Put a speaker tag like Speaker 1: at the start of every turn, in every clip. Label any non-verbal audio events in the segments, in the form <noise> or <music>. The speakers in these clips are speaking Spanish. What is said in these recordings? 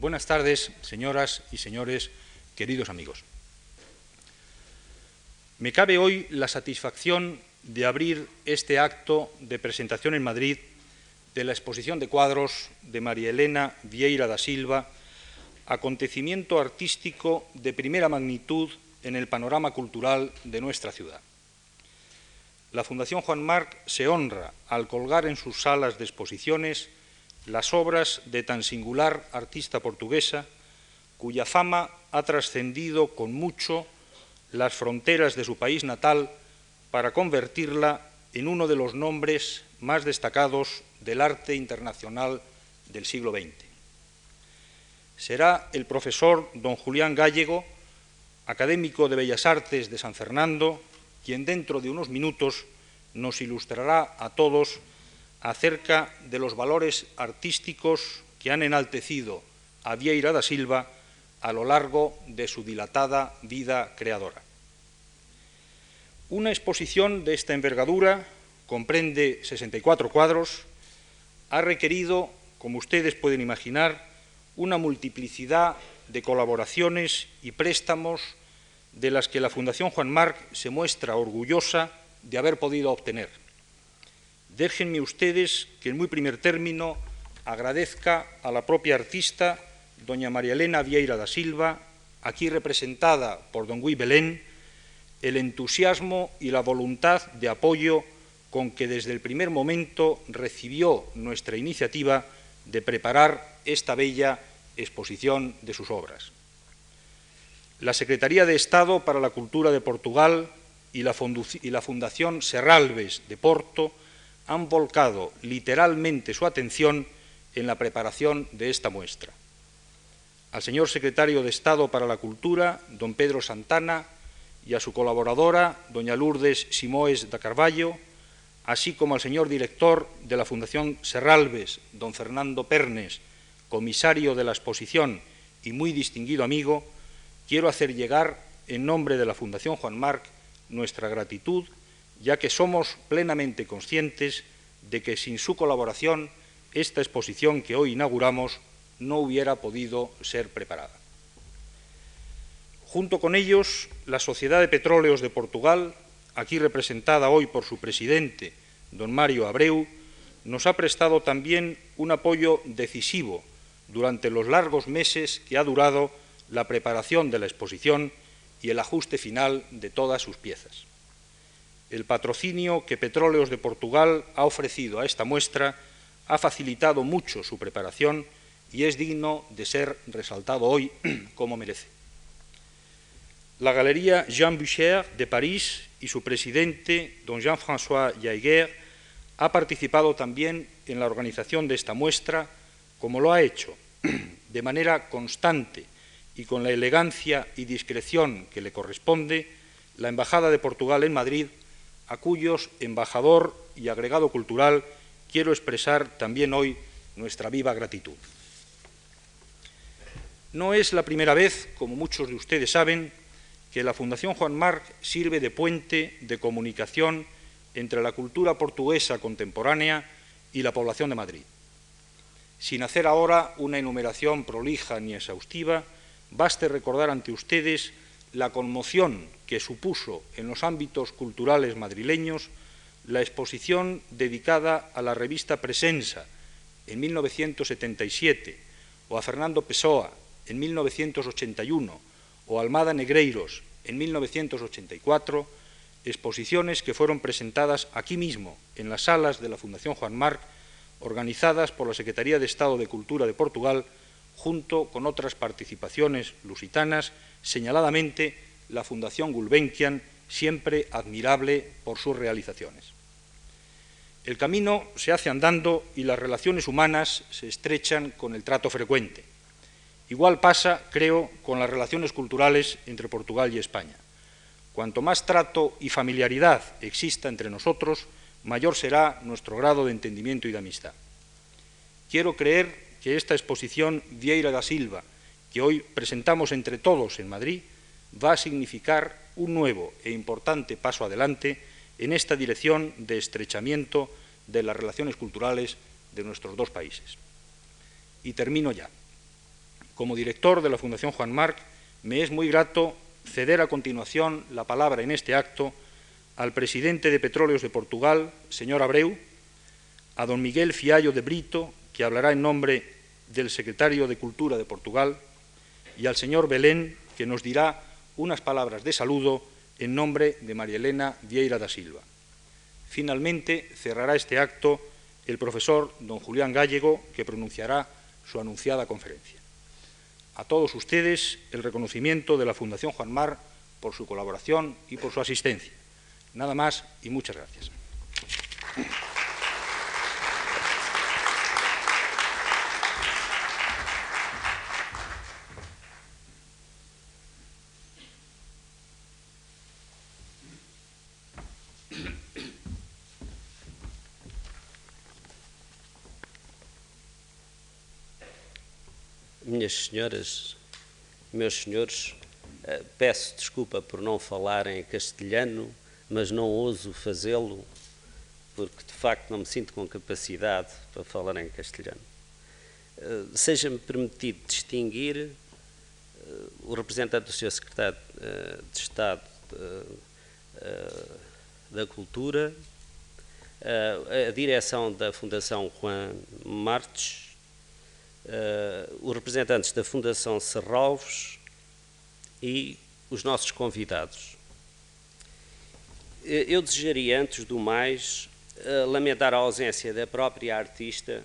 Speaker 1: Buenas tardes, señoras y señores, queridos amigos. Me cabe hoy la satisfacción de abrir este acto de presentación en Madrid de la exposición de cuadros de María Elena Vieira da Silva, acontecimiento artístico de primera magnitud en el panorama cultural de nuestra ciudad. La Fundación Juan Marc se honra al colgar en sus salas de exposiciones las obras de tan singular artista portuguesa, cuya fama ha trascendido con mucho las fronteras de su país natal para convertirla en uno de los nombres más destacados del arte internacional del siglo XX. Será el profesor don Julián Gallego, académico de Bellas Artes de San Fernando, quien dentro de unos minutos nos ilustrará a todos acerca de los valores artísticos que han enaltecido a Vieira da Silva a lo largo de su dilatada vida creadora. Una exposición de esta envergadura comprende 64 cuadros, ha requerido, como ustedes pueden imaginar, una multiplicidad de colaboraciones y préstamos de las que la Fundación Juan Marc se muestra orgullosa de haber podido obtener. Déjenme ustedes que en muy primer término agradezca a la propia artista, doña María Elena Vieira da Silva, aquí representada por don Guy Belén, el entusiasmo y la voluntad de apoyo con que desde el primer momento recibió nuestra iniciativa de preparar esta bella exposición de sus obras. La Secretaría de Estado para la Cultura de Portugal y la, Fundación Serralves de Porto han volcado literalmente su atención en la preparación de esta muestra. Al señor secretario de Estado para la Cultura, don Pedro Santana, y a su colaboradora, doña Lourdes Simoes da Carballo, así como al señor director de la Fundación Serralves, don Fernando Pernes, comisario de la exposición y muy distinguido amigo, quiero hacer llegar, en nombre de la Fundación Juan Marc, nuestra gratitud ya que somos plenamente conscientes de que sin su colaboración esta exposición que hoy inauguramos no hubiera podido ser preparada. Junto con ellos, la Sociedad de Petróleos de Portugal, aquí representada hoy por su presidente, don Mario Abreu, nos ha prestado también un apoyo decisivo durante los largos meses que ha durado la preparación de la exposición y el ajuste final de todas sus piezas. El patrocinio que Petróleos de Portugal ha ofrecido a esta muestra ha facilitado mucho su preparación y es digno de ser resaltado hoy <clears throat> como merece. La Galería Jean Boucher de París y su presidente, don Jean-François Jaeger, ha participado también en la organización de esta muestra, como lo ha hecho <clears throat> de manera constante y con la elegancia y discreción que le corresponde la Embajada de Portugal en Madrid a cuyos embajador y agregado cultural quiero expresar también hoy nuestra viva gratitud. No es la primera vez, como muchos de ustedes saben, que la Fundación Juan Marc sirve de puente de comunicación entre la cultura portuguesa contemporánea y la población de Madrid. Sin hacer ahora una enumeración prolija ni exhaustiva, baste recordar ante ustedes la conmoción que supuso en los ámbitos culturales madrileños la exposición dedicada a la revista Presensa en 1977, o a Fernando Pessoa en 1981, o Almada Negreiros en 1984, exposiciones que fueron presentadas aquí mismo, en las salas de la Fundación Juan Marc, organizadas por la Secretaría de Estado de Cultura de Portugal, junto con otras participaciones lusitanas, señaladamente la Fundación Gulbenkian, siempre admirable por sus realizaciones. El camino se hace andando y las relaciones humanas se estrechan con el trato frecuente. Igual pasa, creo, con las relaciones culturales entre Portugal y España. Cuanto más trato y familiaridad exista entre nosotros, mayor será nuestro grado de entendimiento y de amistad. Quiero creer que esta exposición Vieira da Silva, que hoy presentamos entre todos en Madrid, va a significar un nuevo e importante paso adelante en esta dirección de estrechamiento de las relaciones culturales de nuestros dos países. Y termino ya. como director de la Fundación Juan Marc, me es muy grato ceder a continuación la palabra en este acto al presidente de Petróleos de Portugal, señor Abreu, a don Miguel Fiallo de Brito, que hablará en nombre del secretario de Cultura de Portugal, y al señor Belén, que nos dirá unas palabras de saludo en nombre de María Elena Vieira da Silva. Finalmente cerrará este acto el profesor don Julián Gallego, que pronunciará su anunciada conferencia. A todos ustedes el reconocimiento de la Fundación Juan Mar por su colaboración y por su asistencia. Nada más y muchas gracias.
Speaker 2: Minhas senhoras, meus senhores, eh, peço desculpa por não falar em castelhano, mas não ouso fazê-lo porque de facto não me sinto com capacidade para falar em castelhano. Eh, seja-me permitido distinguir eh, o representante do Sr. Secretário de Estado da Cultura, a direção da Fundação Juan Martes, os representantes da Fundação Serralves e os nossos convidados. Eh, eu desejaria, antes do mais, uh, lamentar a ausência da própria artista,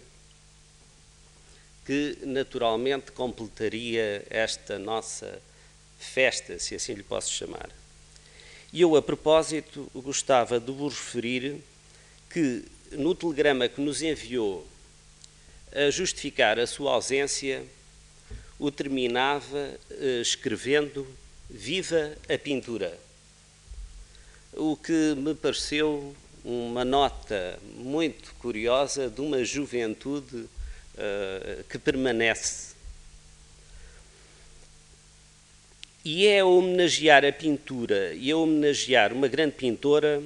Speaker 2: que naturalmente completaria esta nossa festa, se assim lhe posso chamar. E eu, a propósito, gostava de vos referir que no telegrama que nos enviou a justificar a sua ausência, o terminava eh, escrevendo Viva a pintura. O que me pareceu uma nota muito curiosa de uma juventude uh, que permanece. E é homenagear a pintura e a homenagear uma grande pintora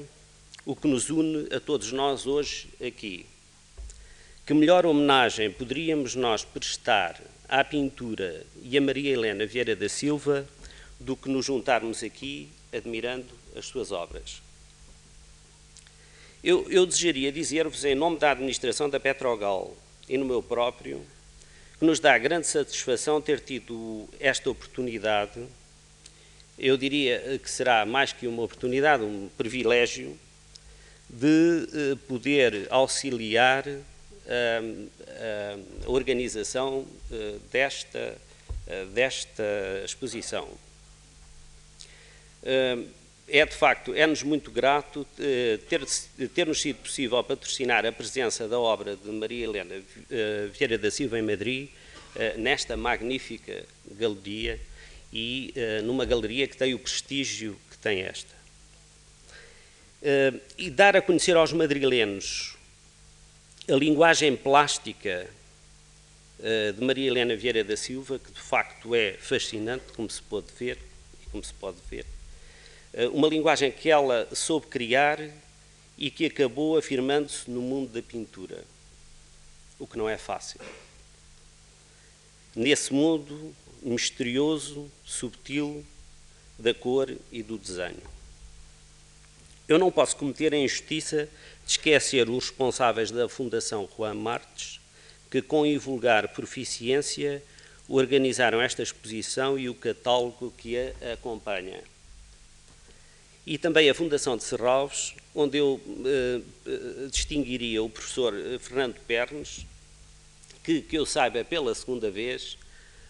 Speaker 2: o que nos une a todos nós hoje aqui. Que melhor homenagem poderíamos nós prestar à pintura e a Maria Helena Vieira da Silva do que nos juntarmos aqui admirando as suas obras? Eu, eu desejaria dizer-vos, em nome da administração da Petrogal e no meu próprio, que nos dá grande satisfação ter tido esta oportunidade. Eu diria que será mais que uma oportunidade, um privilégio de eh, poder auxiliar a organização eh, desta, eh, desta exposição. É de facto, é-nos muito grato eh, ter, ter-nos sido possível patrocinar a presença da obra de Maria Helena Vieira da Silva em Madrid, nesta magnífica galeria e numa galeria que tem o prestígio que tem esta. E dar a conhecer aos madrilenos a linguagem plástica uh, de Maria Helena Vieira da Silva, que de facto é fascinante, como se pode ver, como se pode ver. Uh, uma linguagem que ela soube criar e que acabou afirmando-se no mundo da pintura, o que não é fácil. Nesse mundo misterioso, subtil, da cor e do desenho. Eu não posso cometer a injustiça de esquecer os responsáveis da Fundação Juan Martes, que com invulgar proficiência organizaram esta exposição e o catálogo que a acompanha. E também a Fundação de Serralves, onde eu eh, eh distinguiria o professor eh, Fernando Pernes, que, que eu saiba pela segunda vez,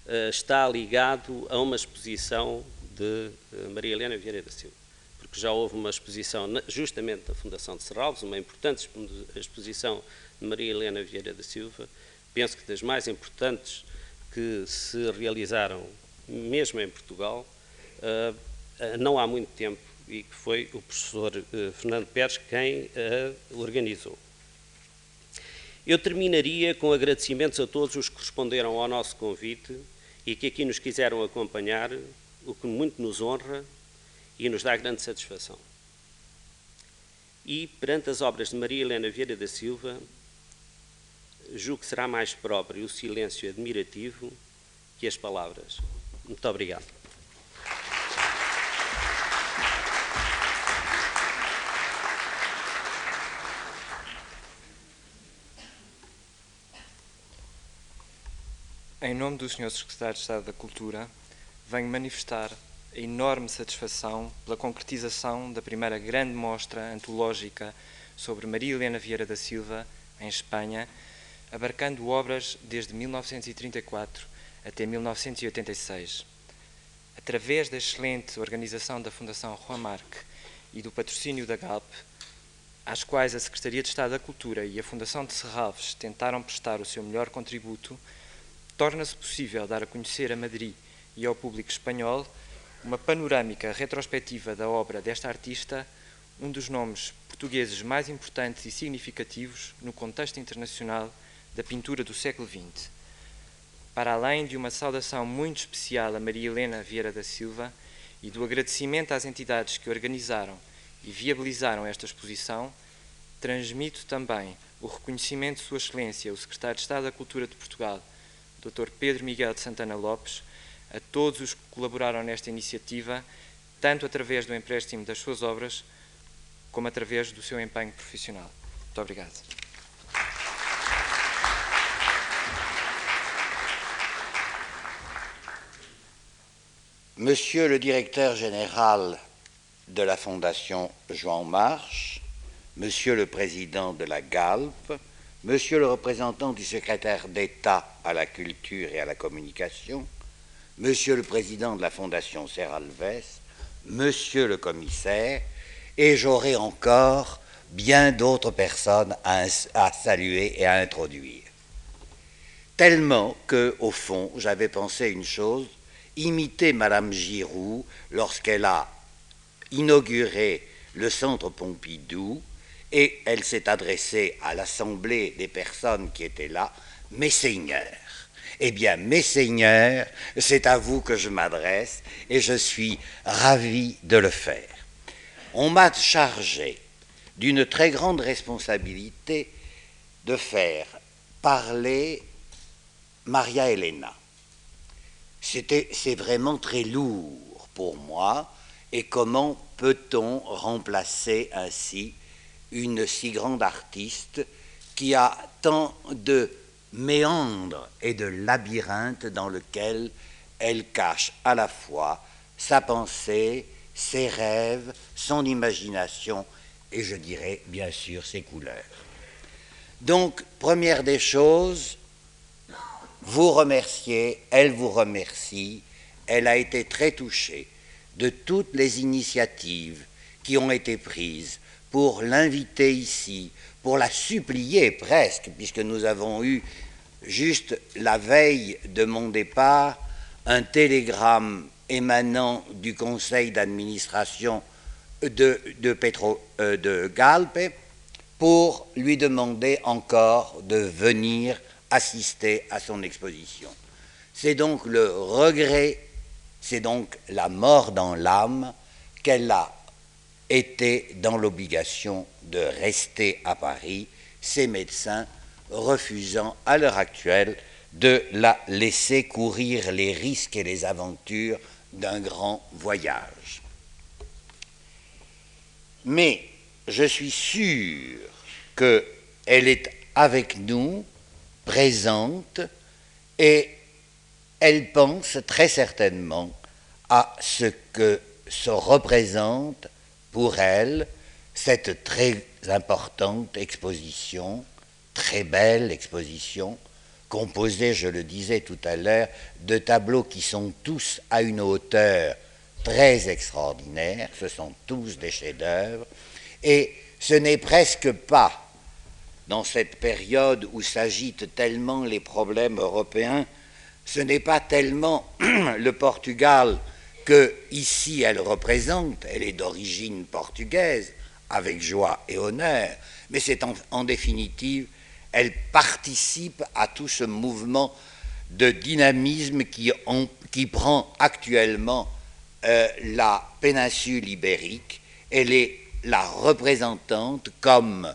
Speaker 2: eh, está ligado a uma exposição de eh, Maria Helena Vieira da Silva porque já houve uma exposição justamente da Fundação de Serralves, uma importante exposição de Maria Helena Vieira da Silva, penso que das mais importantes que se realizaram mesmo em Portugal, uh, não há muito tempo, e que foi o professor uh, Fernando Pérez quem a organizou. Eu terminaria com agradecimentos a todos os que responderam ao nosso convite e que aqui nos quiseram acompanhar, o que muito nos honra e nos dá grande satisfação. E, perante as obras de Maria Helena Vieira da Silva, julgo que será mais próprio o silêncio admirativo que as palavras. Muito obrigado.
Speaker 3: Em nome do Sr. Secretário de Estado da Cultura, venho manifestar enorme satisfação pela concretização da primeira grande mostra antológica sobre Maria Helena Vieira da Silva, em Espanha, abarcando obras desde 1934 até 1986. Através da excelente organização da Fundação Marc e do patrocínio da GALP, às quais a Secretaria de Estado da Cultura e a Fundação de Serralves tentaram prestar o seu melhor contributo, torna-se possível dar a conhecer a Madrid e ao público espanhol uma panorâmica retrospectiva da obra desta artista, um dos nomes portugueses mais importantes e significativos no contexto internacional da pintura do século XX. Para além de uma saudação muito especial a Maria Helena Vieira da Silva e do agradecimento às entidades que organizaram e viabilizaram esta exposição, transmito também o reconhecimento de Sua Excelência, o Secretário de Estado da Cultura de Portugal, Dr. Pedro Miguel de Santana Lopes, a todos os que colaboraram nesta iniciativa, tanto através do empréstimo das suas obras, como através do seu empenho profissional. Muito obrigado.
Speaker 4: Monsieur le directeur général de la Fondation Jean Marche, Monsieur le président de la GALP, Monsieur le représentant du secrétaire d'État à la culture et à la communication, Monsieur le président de la Fondation Serralves, Monsieur le commissaire, et j'aurai encore bien d'autres personnes à, saluer et à introduire. Tellement que, au fond, j'avais pensé une chose imiter Madame Giroud lorsqu'elle a inauguré le centre Pompidou et elle s'est adressée à l'assemblée des personnes qui étaient là, Mes seigneurs. Eh bien, mes seigneurs, c'est à vous que je m'adresse et je suis ravi de le faire. On m'a chargé d'une très grande responsabilité de faire parler Maria Elena. C'est vraiment très lourd pour moi et comment peut-on remplacer ainsi une si grande artiste qui a tant de méandres et de labyrinthes dans lequel elle cache à la fois sa pensée, ses rêves, son imagination et je dirais bien sûr ses couleurs. Donc, première des choses, vous remercier, elle vous remercie, elle a été très touchée de toutes les initiatives qui ont été prises pour l'inviter ici, pour la supplier presque, puisque nous avons eu juste la veille de mon départ un télégramme émanant du conseil d'administration de, euh, Galpe pour lui demander encore de venir assister à son exposition. C'est donc le regret, c'est donc la mort dans l'âme qu'elle a été dans l'obligation de rester à Paris, ses médecins refusant à l'heure actuelle de la laisser courir les risques et les aventures d'un grand voyage. Mais je suis sûr qu'elle est avec nous, présente, et elle pense très certainement à ce que se représente pour elle cette très importante exposition, très belle exposition, composée, je le disais tout à l'heure, de tableaux qui sont tous à une hauteur très extraordinaire, ce sont tous des chefs-d'œuvre, et ce n'est presque pas, dans cette période où s'agitent tellement les problèmes européens, ce n'est pas tellement <clears throat> le Portugal que ici elle représente, elle est d'origine portugaise, avec joie et honneur, mais c'est en, définitive, elle participe à tout ce mouvement de dynamisme qui, prend actuellement euh, la péninsule ibérique. Elle est la représentante, comme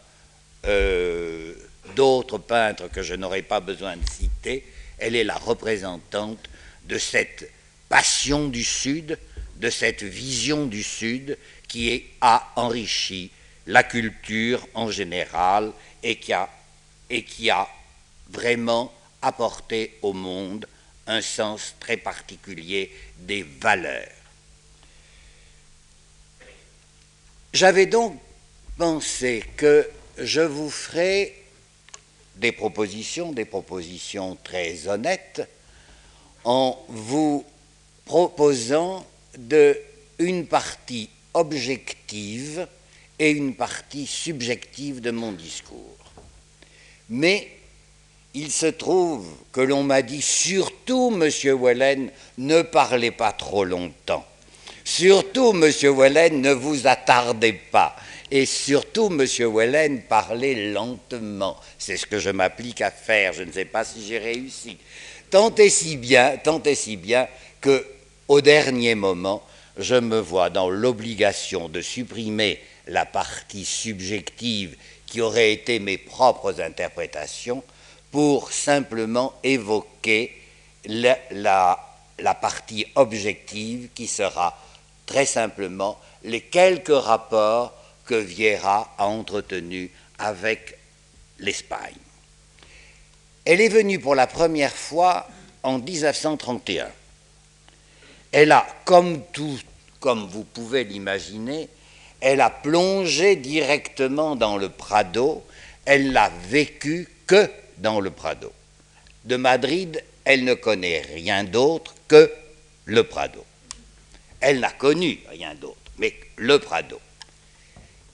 Speaker 4: euh, d'autres peintres que je n'aurai pas besoin de citer, elle est la représentante de cette passion du Sud, de cette vision du Sud qui a enrichi la culture en général et qui a, vraiment apporté au monde un sens très particulier des valeurs. J'avais donc pensé que je vous ferai des propositions, des propositions très honnêtes, en vous proposant de une partie objective et une partie subjective de mon discours. Mais il se trouve que l'on m'a dit surtout, monsieur Wellen, ne parlez pas trop longtemps. Surtout, monsieur Wellen, ne vous attardez pas. Et surtout, monsieur Wellen, parlez lentement. C'est ce que je m'applique à faire. Je ne sais pas si j'ai réussi. Tant et si bien, tant et si bien que, au dernier moment, je me vois dans l'obligation de supprimer la partie subjective qui aurait été mes propres interprétations pour simplement évoquer la, partie objective qui sera très simplement les quelques rapports que Vieira a entretenus avec l'Espagne. Elle est venue pour la première fois en 1931. Elle a, comme tout, comme vous pouvez l'imaginer, elle a plongé directement dans le Prado, elle l'a vécu que dans le Prado. De Madrid, elle ne connaît rien d'autre que le Prado. Elle n'a connu rien d'autre, mais le Prado.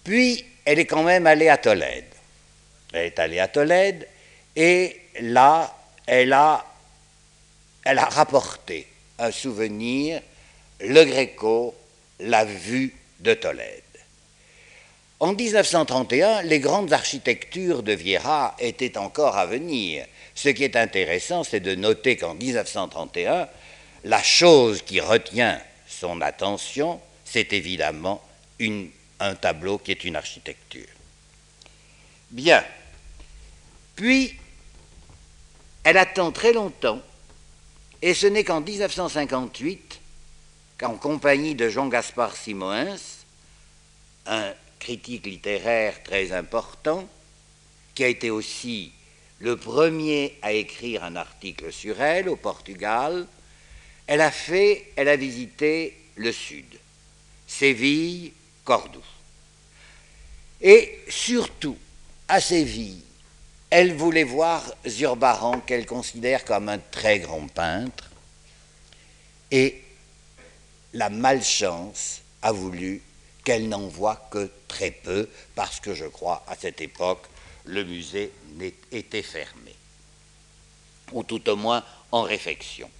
Speaker 4: Puis, elle est quand même allée à Tolède. Elle est allée à Tolède et là, elle a, elle a rapporté un souvenir, le Gréco l'a vu de Tolède. En 1931, les grandes architectures de Vieira étaient encore à venir. Ce qui est intéressant, c'est de noter qu'en 1931, la chose qui retient son attention, c'est évidemment un tableau qui est une architecture. Bien. Puis, elle attend très longtemps, et ce n'est qu'en 1958 qu'en compagnie de Jean-Gaspard Simoens, un critique littéraire très important, qui a été aussi le premier à écrire un article sur elle au Portugal. Elle a fait, elle a visité le sud, Séville, Cordoue. Et surtout, à Séville, elle voulait voir Zurbaran, qu'elle considère comme un très grand peintre, et la malchance a voulu qu'elle n'en voit que très peu, parce que je crois à cette époque, le musée était fermé, ou tout au moins en réflexion.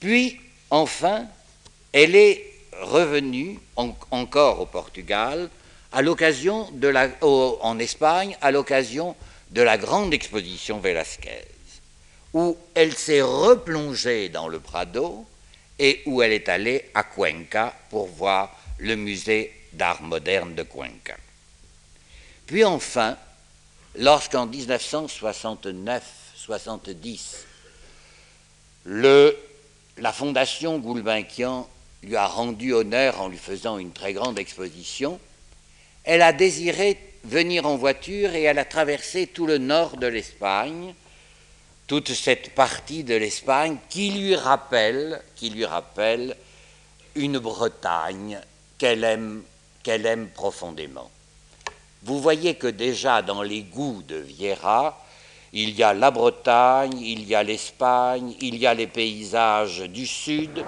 Speaker 4: Puis, enfin, elle est revenue encore au Portugal, à l'occasion de la, en Espagne, à l'occasion de la grande exposition Velasquez, où elle s'est replongée dans le Prado et où elle est allée à Cuenca pour voir le musée d'art moderne de Cuenca. Puis enfin, lorsqu'en 1969-70, la fondation Gulbenkian lui a rendu honneur en lui faisant une très grande exposition, elle a désiré venir en voiture et elle a traversé tout le nord de l'Espagne, toute cette partie de l'Espagne qui lui rappelle, qui lui rappelle une Bretagne qu'elle aime, profondément. Vous voyez que déjà dans les goûts de Vieira, il y a la Bretagne, il y a l'Espagne, il y a les paysages du Sud.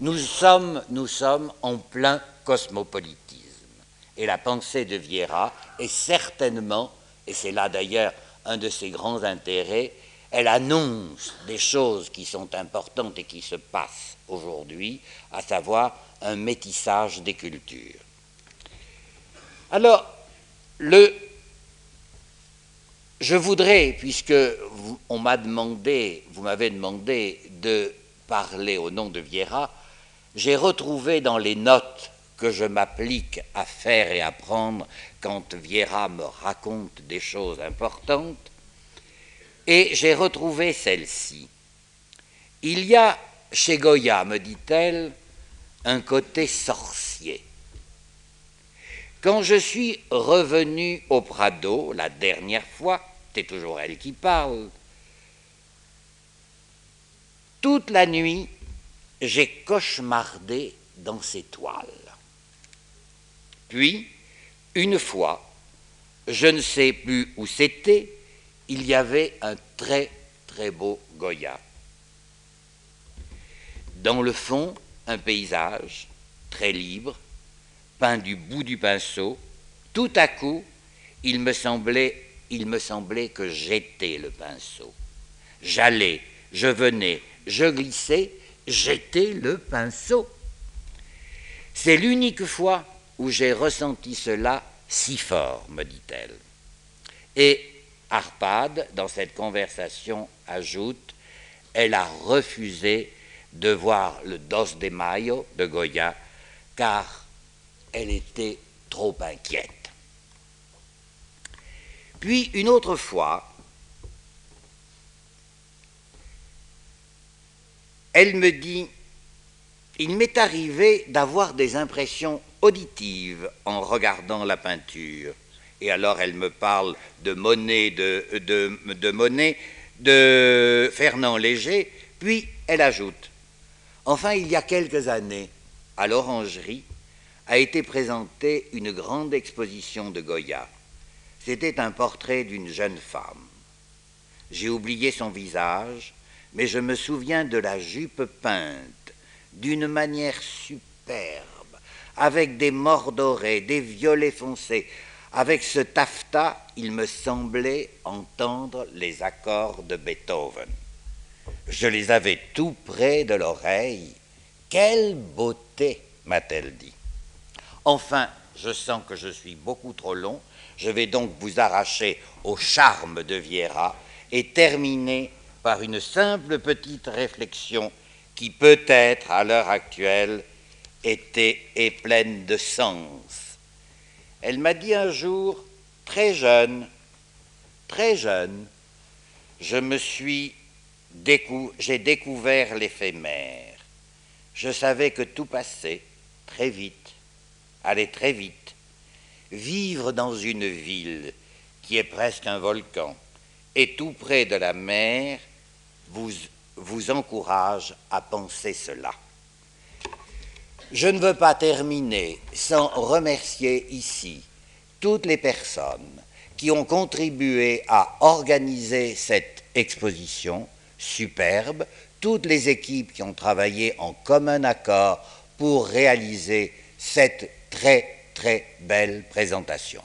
Speaker 4: Nous sommes, nous sommes en plein cosmopolitisme. Et la pensée de Vieira est certainement, et c'est là d'ailleurs un de ses grands intérêts, elle annonce des choses qui sont importantes et qui se passent aujourd'hui, à savoir un métissage des cultures. Alors, le, je voudrais, puisque vous, on m'a demandé, vous m'avez demandé de parler au nom de Vieira, j'ai retrouvé dans les notes que je m'applique à faire et à prendre quand Vieira me raconte des choses importantes, et j'ai retrouvé celle-ci. Il y a chez Goya, me dit-elle, un côté sorcier. Quand je suis revenu au Prado la dernière fois, c'est toujours elle qui parle, toute la nuit, j'ai cauchemardé dans ces toiles. Puis, une fois, je ne sais plus où c'était, il y avait un très très beau Goya. Dans le fond, un paysage très libre, peint du bout du pinceau. Tout à coup, il me semblait, il me semblait que j'étais le pinceau. J'allais, je venais, je glissais, j'étais le pinceau. C'est l'unique fois où j'ai ressenti cela si fort, me dit-elle. Et Arpade, dans cette conversation, ajoute Elle a refusé de voir le Dos de Mayo de Goya, car elle était trop inquiète. Puis une autre fois, elle me dit, il m'est arrivé d'avoir des impressions auditives en regardant la peinture. Et alors elle me parle de Monet, de, de, de Monet, de Fernand Léger, puis elle ajoute, enfin il y a quelques années, à l'Orangerie, a été présentée une grande exposition de Goya. C'était un portrait d'une jeune femme. J'ai oublié son visage, mais je me souviens de la jupe peinte d'une manière superbe, avec des morts dorés, des violets foncés. Avec ce taffetas, il me semblait entendre les accords de Beethoven. Je les avais tout près de l'oreille. Quelle beauté, m'a-t-elle dit. Enfin, je sens que je suis beaucoup trop long. Je vais donc vous arracher au charme de Viera et terminer par une simple petite réflexion qui peut-être à l'heure actuelle était et pleine de sens. Elle m'a dit un jour, très jeune, très jeune, je me suis j'ai découvert l'éphémère. Je savais que tout passait très vite, allait très vite. Vivre dans une ville qui est presque un volcan et tout près de la mer vous encourage à penser cela. Je ne veux pas terminer sans remercier ici toutes les personnes qui ont contribué à organiser cette exposition superbe, toutes les équipes qui ont travaillé en commun accord pour réaliser cette très très belle présentation.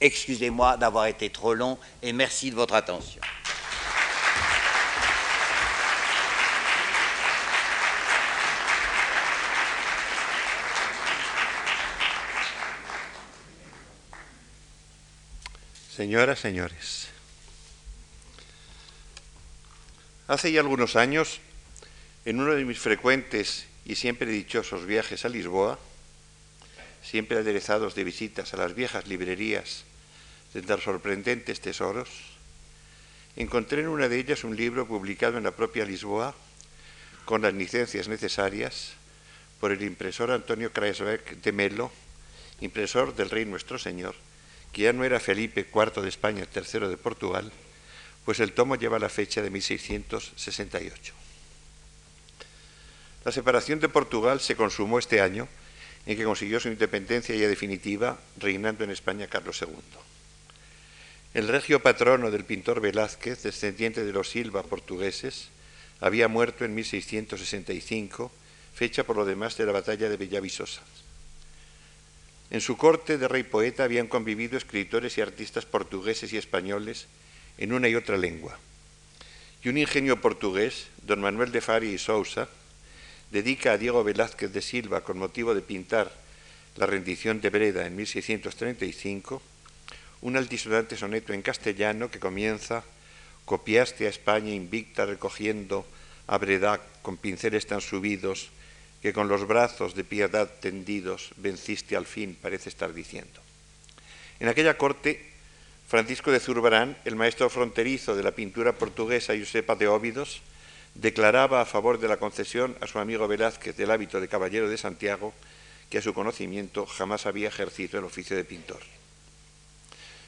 Speaker 4: Excusez-moi d'avoir été trop long et merci de votre attention.
Speaker 5: Señoras, señores, hace ya algunos años, en uno de mis frecuentes y siempre dichosos viajes a Lisboa, siempre aderezados de visitas a las viejas librerías de tan sorprendentes tesoros, encontré en una de ellas un libro publicado en la propia Lisboa, con las licencias necesarias, por el impresor Antonio Kreisbeck de Melo, impresor del Rey Nuestro Señor, que ya no era Felipe IV de España, tercero de Portugal, pues el tomo lleva la fecha de 1668. La separación de Portugal se consumó este año en que consiguió su independencia ya definitiva, reinando en España Carlos II. El regio patrono del pintor Velázquez, descendiente de los Silva portugueses, había muerto en 1665, fecha por lo demás de la batalla de Villavisosa. En su corte de rey poeta habían convivido escritores y artistas portugueses y españoles en una y otra lengua. Y un ingenio portugués, don Manuel de Fari y Sousa, dedica a Diego Velázquez de Silva con motivo de pintar la rendición de Breda en 1635 un altisonante soneto en castellano que comienza Copiaste a España invicta recogiendo a Breda con pinceles tan subidos que con los brazos de piedad tendidos venciste al fin, parece estar diciendo. En aquella corte, Francisco de Zurbarán, el maestro fronterizo de la pintura portuguesa Josepa de Óvidos, declaraba a favor de la concesión a su amigo Velázquez del hábito de caballero de Santiago, que a su conocimiento jamás había ejercido el oficio de pintor.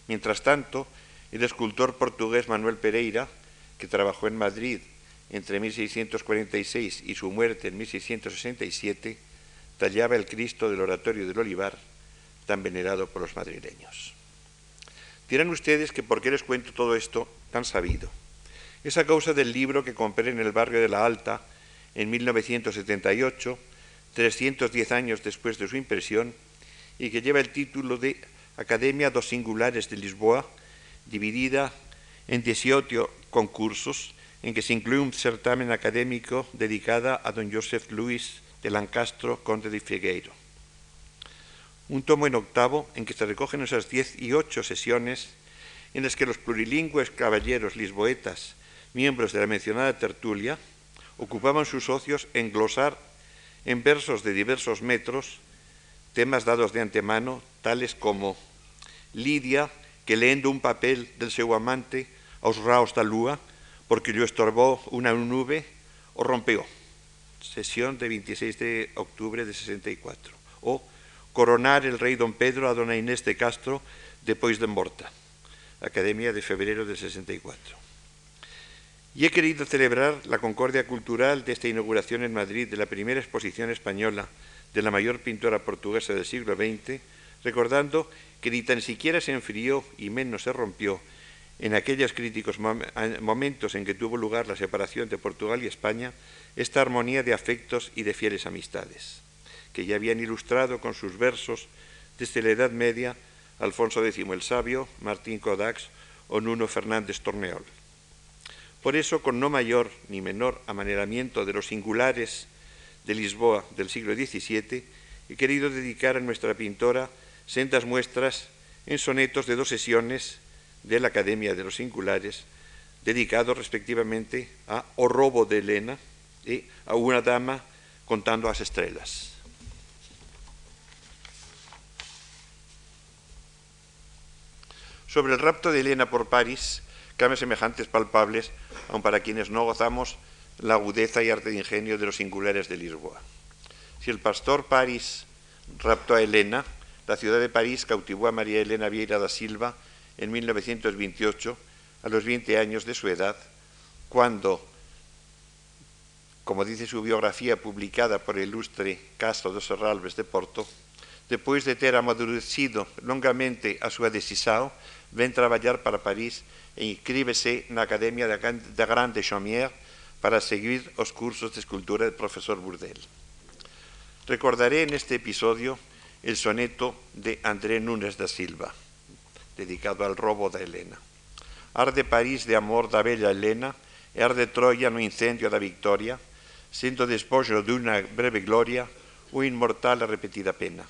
Speaker 5: Mientras tanto, el escultor portugués Manuel Pereira, que trabajó en Madrid entre 1646 y su muerte en 1667, tallaba el Cristo del Oratorio del Olivar, tan venerado por los madrileños. Dirán ustedes que por qué les cuento todo esto tan sabido. Es a causa del libro que compré en el barrio de La Alta en 1978, 310 años después de su impresión, y que lleva el título de Academia dos Singulares de Lisboa, dividida en 18 concursos, en que se incluye un certamen académico dedicado a don Joseph Luis de Lancastro, conde de Figueiro. Un tomo en octavo en que se recogen esas 18 sesiones en las que los plurilingües caballeros lisboetas, miembros de la mencionada tertulia, ocupaban sus socios en glosar en versos de diversos metros temas dados de antemano, tales como Lidia, que leyendo un papel del seu amante aos raos da porque yo estorbó una nube o rompeó. Sesión de 26 de octubre de 64. O coronar el rey don Pedro a dona Inés de Castro después de morta. Academia de febrero de 64. Y he querido celebrar la concordia cultural de esta inauguración en Madrid de la primera exposición española de la mayor pintora portuguesa del siglo XX, recordando que ni tan siquiera se enfrió y menos se rompió en aquellos críticos momentos en que tuvo lugar la separación de Portugal y España, esta armonía de afectos y de fieles amistades, que ya habían ilustrado con sus versos desde la Edad Media Alfonso X el Sabio, Martín Codax o Nuno Fernández Torneol. Por eso, con no mayor ni menor amaneramiento de los singulares de Lisboa del siglo XVII, he querido dedicar a nuestra pintora sendas muestras en sonetos de dos sesiones de la Academia de los Singulares, dedicados respectivamente a O robo de Elena y a una dama contando las estrellas. Sobre el rapto de Elena por París, caben semejantes palpables, aun para quienes no gozamos la agudeza y arte de ingenio de los singulares de Lisboa. Si el pastor París raptó a Elena, la ciudad de París cautivó a María Elena Vieira da Silva en 1928, a los 20 años de su edad, cuando, como dice su biografía publicada por el ilustre Castro de Serralves de Porto, después de ter amadurecido longamente a súa decisão, ven traballar para París e inscríbese na Academia da Grande Chaumière para seguir os cursos de escultura del profesor Burdel. Recordaré en este episodio el soneto de André Núñez da Silva, dedicado al robo da Helena. Arde París de amor da bella Helena e arde Troia no incendio da victoria, sendo despojo dunha breve gloria o inmortal a repetida pena.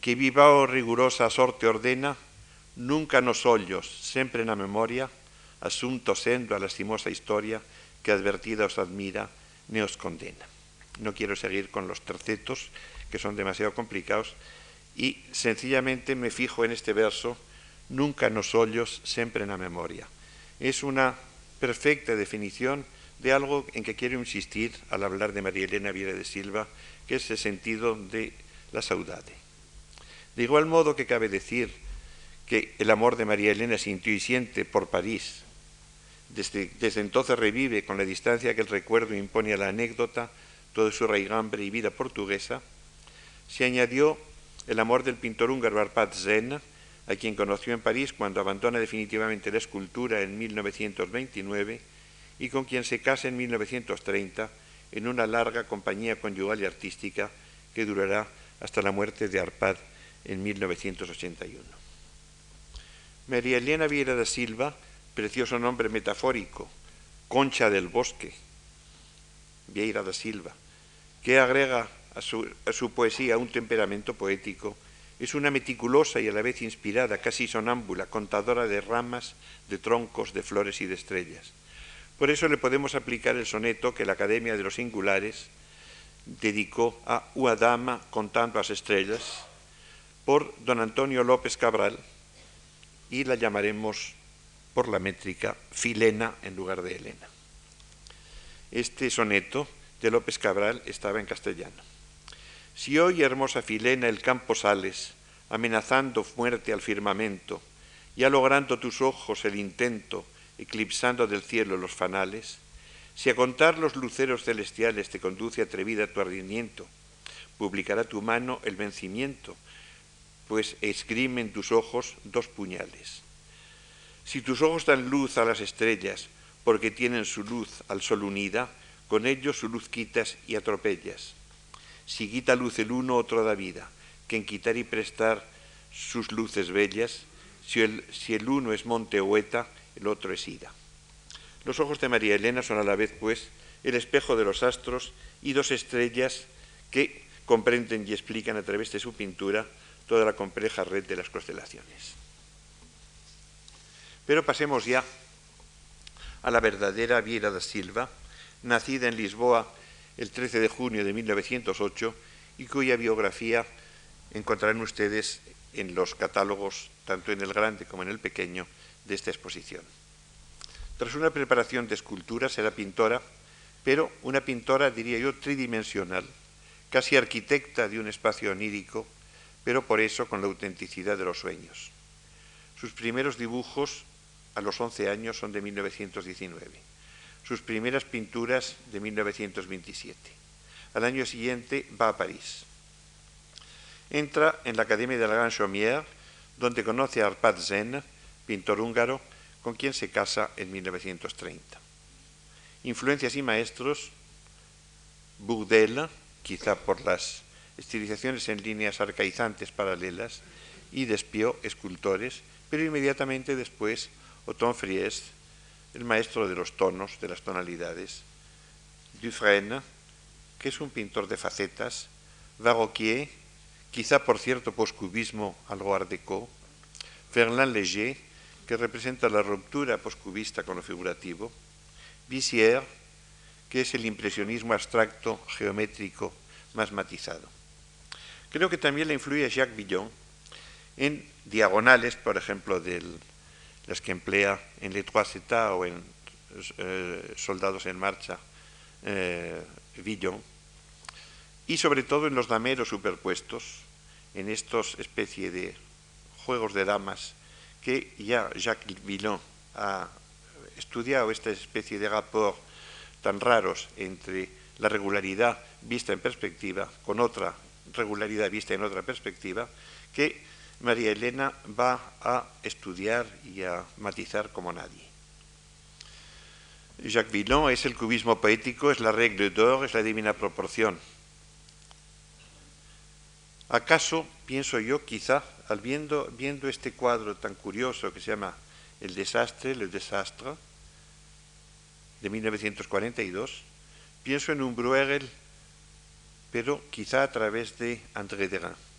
Speaker 5: Que viva o rigurosa sorte ordena, nunca nos ollos, sempre na memoria, asunto sendo a lastimosa historia que advertida os admira, ne os condena. No quiero seguir con los tercetos, que son demasiado complicados, y sencillamente me fijo en este verso nunca nos siempre en la memoria. Es una perfecta definición de algo en que quiero insistir al hablar de María Elena Viera de Silva, que es el sentido de la saudade. De igual modo que cabe decir que el amor de María Elena sintió y siente por París, desde, desde entonces revive con la distancia que el recuerdo impone a la anécdota toda su raigambre y vida portuguesa, se añadió el amor del pintor húngaro Arpad Zena, a quien conoció en París cuando abandona definitivamente la escultura en 1929 y con quien se casa en 1930 en una larga compañía conyugal y artística que durará hasta la muerte de Arpad en 1981. María Elena Vieira da Silva, precioso nombre metafórico, Concha del Bosque, Vieira da Silva, que agrega a su, a su poesía un temperamento poético es una meticulosa y a la vez inspirada, casi sonámbula, contadora de ramas, de troncos, de flores y de estrellas. Por eso le podemos aplicar el soneto que la Academia de los Singulares dedicó a Una dama contando las estrellas por don Antonio López Cabral y la llamaremos por la métrica Filena en lugar de Elena. este soneto de López Cabral estaba en castellano. Si hoy, hermosa Filena, el campo sales, amenazando muerte al firmamento, ya logrando tus ojos el intento, eclipsando del cielo los fanales, si a contar los luceros celestiales te conduce atrevida tu ardimiento, publicará tu mano el vencimiento, pues escrimen tus ojos dos puñales. Si tus ojos dan luz a las estrellas, porque tienen su luz al sol unida, con ellos su luz quitas y atropellas. Si quita luz el uno, otro da vida, que en quitar y prestar sus luces bellas, si el, si el uno es monte o el otro es ida. Los ojos de María Elena son a la vez, pues, el espejo de los astros y dos estrellas que comprenden y explican a través de su pintura toda la compleja red de las constelaciones. Pero pasemos ya a la verdadera Vieira da Silva, nacida en Lisboa el 13 de junio de 1908 y cuya biografía encontrarán ustedes en los catálogos, tanto en el grande como en el pequeño, de esta exposición. Tras una preparación de escultura será pintora, pero una pintora, diría yo, tridimensional, casi arquitecta de un espacio onírico, pero por eso con la autenticidad de los sueños. Sus primeros dibujos a los 11 años son de 1919, sus primeras pinturas de 1927. Al año siguiente va a París. Entra en la Academia de la Grande Chaumière, donde conoce a Arpad Zen, pintor húngaro, con quien se casa en 1930. Influencias y maestros, Bourdelle, quizá por las estilizaciones en líneas arcaizantes paralelas, y Despió, escultores, pero inmediatamente después Othon Friest, el maestro de los tonos, de las tonalidades, Dufresne, que es un pintor de facetas, Varroquier, quizá por cierto poscubismo algo art déco, Fernand Léger, que representa la ruptura poscubista con lo figurativo, Bissier, que es el impresionismo abstracto geométrico más matizado. Creo que también le influye Jacques Villon en diagonales, por ejemplo, de las que emplea en États o en eh, Soldados en Marcha, eh, Villon, y sobre todo en los dameros superpuestos, en estos especie de juegos de damas que ya Jacques Villon ha estudiado esta especie de rapport tan raros entre la regularidad vista en perspectiva con otra regularidad vista en otra perspectiva que María Elena va a estudiar y a matizar como nadie. Jacques Villon es el cubismo poético, es la règle d'or, es la divina proporción. ¿Acaso, pienso yo, quizá, al viendo, viendo este cuadro tan curioso que se llama El desastre, Le desastre, de 1942, pienso en un Bruegel, pero quizá a través de André Derain.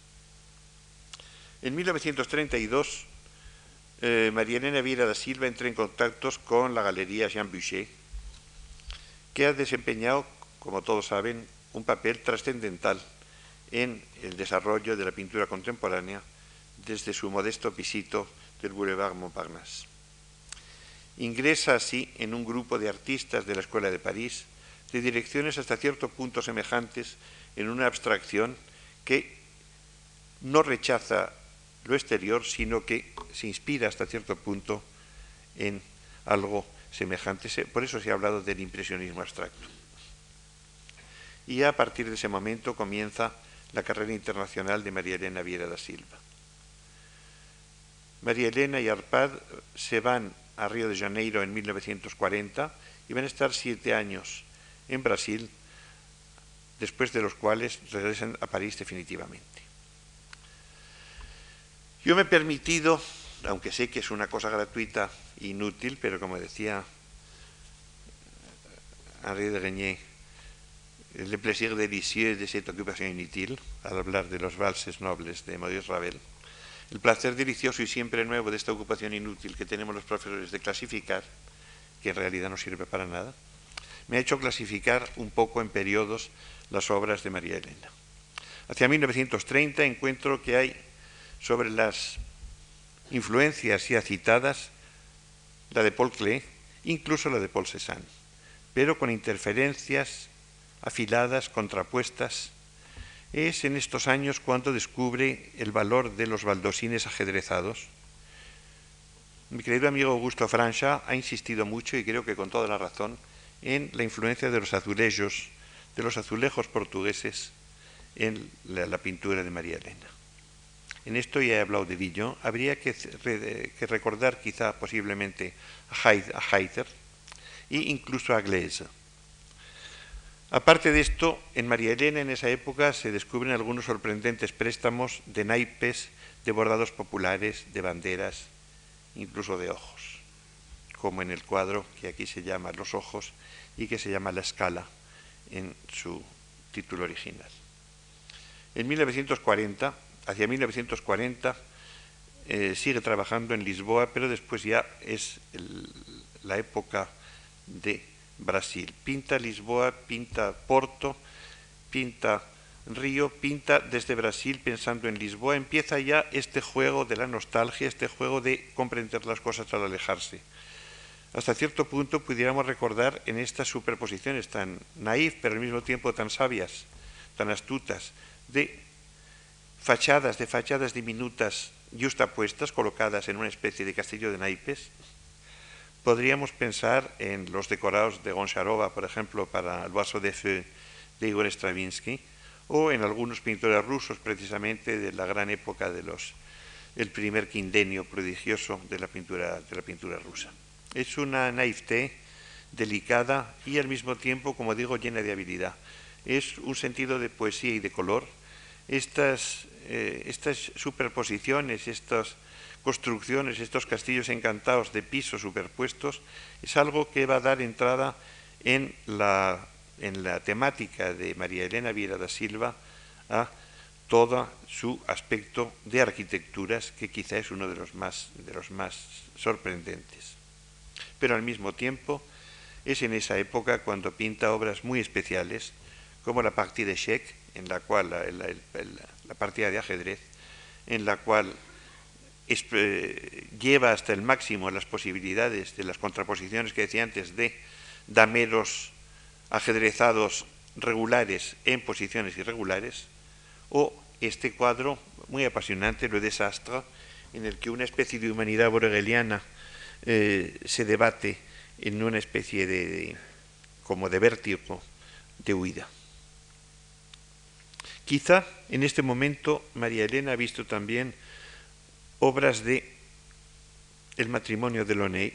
Speaker 5: En 1932, eh, María Elena Viera da Silva entra en contactos con la Galería Jean Boucher, que ha desempeñado, como todos saben, un papel trascendental en el desarrollo de la pintura contemporánea desde su modesto pisito del Boulevard Montparnasse. Ingresa así en un grupo de artistas de la Escuela de París, de direcciones hasta cierto punto semejantes en una abstracción que no rechaza lo exterior, sino que se inspira hasta cierto punto en algo semejante. Por eso se ha hablado del impresionismo abstracto. Y a partir de ese momento comienza la carrera internacional de María Elena Viera da Silva. María Elena y Arpad se van a Río de Janeiro en 1940 y van a estar siete años en Brasil, después de los cuales regresan a París definitivamente. Yo me he permitido, aunque sé que es una cosa gratuita inútil, pero como decía Henri de Regnier, le plaisir délicieux de cette ocupación inútil, al hablar de los valses nobles de Maurice Ravel, el placer delicioso y siempre nuevo de esta ocupación inútil que tenemos los profesores de clasificar, que en realidad no sirve para nada, me ha hecho clasificar un poco en periodos las obras de María Elena. Hacia 1930 encuentro que hay sobre las influencias ya citadas la de Paul Klee, incluso la de Paul Cézanne. pero con interferencias afiladas, contrapuestas. Es en estos años cuando descubre el valor de los baldosines ajedrezados. Mi querido amigo Augusto Francia ha insistido mucho, y creo que con toda la razón, en la influencia de los azulejos, de los azulejos portugueses en la, pintura de María Elena. En esto ya he hablado de Villon. Habría que, recordar quizá posiblemente a, Heider e incluso a Glaise. Aparte de esto, en María Elena en esa época se descubren algunos sorprendentes préstamos de naipes, de bordados populares, de banderas, incluso de ojos, como en el cuadro que aquí se llama Los ojos y que se llama La escala en su título original. En 1940, hacia 1940, eh, sigue trabajando en Lisboa, pero después ya es la época de Brasil. Pinta Lisboa, pinta Porto, pinta Río, pinta desde Brasil pensando en Lisboa. Empieza ya este juego de la nostalgia, este juego de comprender las cosas al alejarse. Hasta cierto punto pudiéramos recordar en estas superposiciones tan naif, pero al mismo tiempo tan sabias, tan astutas, de fachadas, de fachadas diminutas justapuestas, colocadas en una especie de castillo de naipes, podríamos pensar en los decorados de Goncharova, por ejemplo, para el vaso de Feu de Igor Stravinsky, o en algunos pintores rusos, precisamente de la gran época de los el primer quindenio prodigioso de la pintura de la pintura rusa. Es una naivete delicada y al mismo tiempo, como digo, llena de habilidad. Es un sentido de poesía y de color. Estas, eh, estas superposiciones, estas construcciones, estos castillos encantados de pisos superpuestos, es algo que va a dar entrada en la, en la temática de María Elena Viera da Silva a todo su aspecto de arquitecturas, que quizá es uno de los más, de los más sorprendentes. Pero al mismo tiempo es en esa época cuando pinta obras muy especiales, como la partida de Sheck, en la cual la partida de ajedrez, en la cual eh, lleva hasta el máximo las posibilidades de las contraposiciones que decía antes de dameros ajedrezados regulares en posiciones irregulares, o este cuadro muy apasionante, lo de Sastre, en el que una especie de humanidad borgeliana eh, se debate en una especie de, como de vértigo de huida. Quizá en este momento María Elena ha visto también obras de El matrimonio de Loney,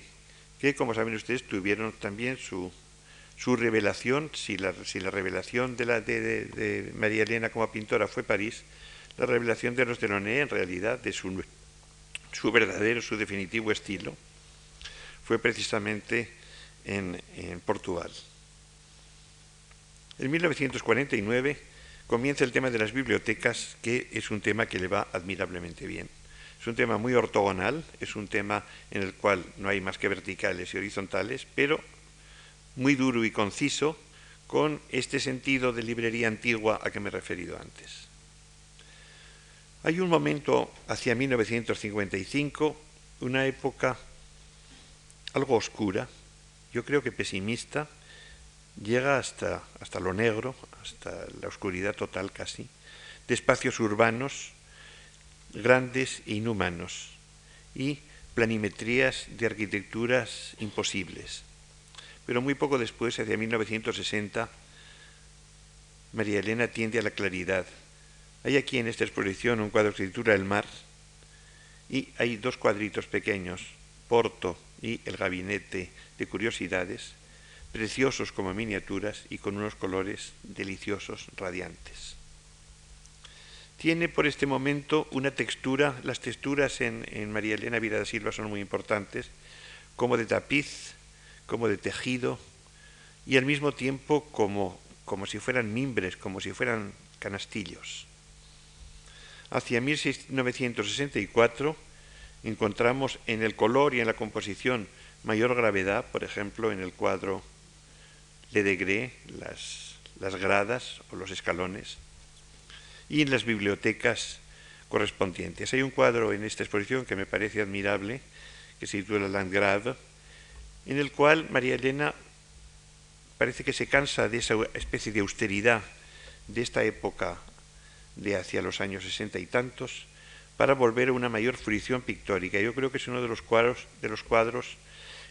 Speaker 5: que como saben ustedes tuvieron también su, su revelación, si la, si la revelación de, la, de, María Elena como pintora fue París, la revelación de los de Loney en realidad de su, su verdadero, su definitivo estilo, fue precisamente en, en Portugal. En 1949 comienza el tema de las bibliotecas, que es un tema que le va admirablemente bien. Es un tema muy ortogonal, es un tema en el cual no hay más que verticales y horizontales, pero muy duro y conciso, con este sentido de librería antigua a que me he referido antes. Hay un momento hacia 1955, una época algo oscura, yo creo que pesimista, llega hasta, hasta lo negro, hasta la oscuridad total casi, de espacios urbanos grandes e inhumanos y planimetrías de arquitecturas imposibles. Pero muy poco después, hacia 1960, María Elena tiende a la claridad. Hay aquí en esta exposición un cuadro que se titula El mar y hay dos cuadritos pequeños, Porto y el gabinete de curiosidades, preciosos como miniaturas y con unos colores deliciosos, radiantes. Tiene por este momento una textura, las texturas en, María Elena Vida da Silva son muy importantes, como de tapiz, como de tejido, y al mismo tiempo como, como si fueran mimbres, como si fueran canastillos. Hacia 1964 encontramos en el color y en la composición mayor gravedad, por ejemplo, en el cuadro Le Degré, las, las gradas o los escalones, y en las bibliotecas correspondientes. Hay un cuadro en esta exposición que me parece admirable, que se titula Landgrave, en el cual María Elena parece que se cansa de esa especie de austeridad de esta época de hacia los años sesenta y tantos para volver a una mayor fruición pictórica. Yo creo que es uno de los cuadros, de los cuadros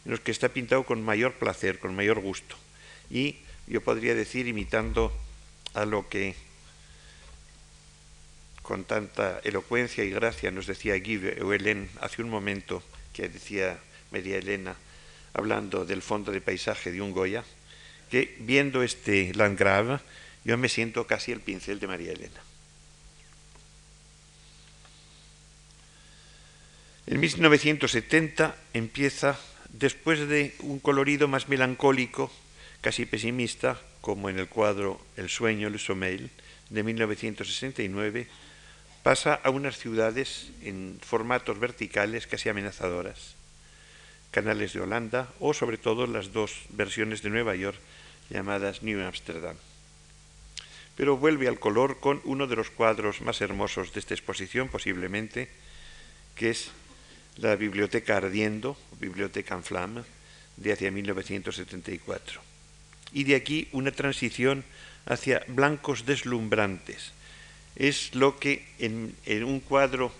Speaker 5: en los que está pintado con mayor placer, con mayor gusto. Y yo podría decir, imitando a lo que con tanta elocuencia y gracia nos decía Guy Helen hace un momento, que decía María Elena, hablando del fondo de paisaje de un Goya, que viendo este Landgrave, yo me siento casi el pincel de María Elena. En 1970 empieza, después de un colorido más melancólico, casi pesimista, como en el cuadro El sueño, Le Sommeil, de 1969, pasa a unas ciudades en formatos verticales casi amenazadoras, canales de Holanda o sobre todo las dos versiones de Nueva York llamadas New Amsterdam. Pero vuelve al color con uno de los cuadros más hermosos de esta exposición, posiblemente, que es la Biblioteca Ardiendo, Biblioteca en Flamme, de hacia 1974. Y de aquí una transición hacia blancos deslumbrantes, es lo que en, un cuadro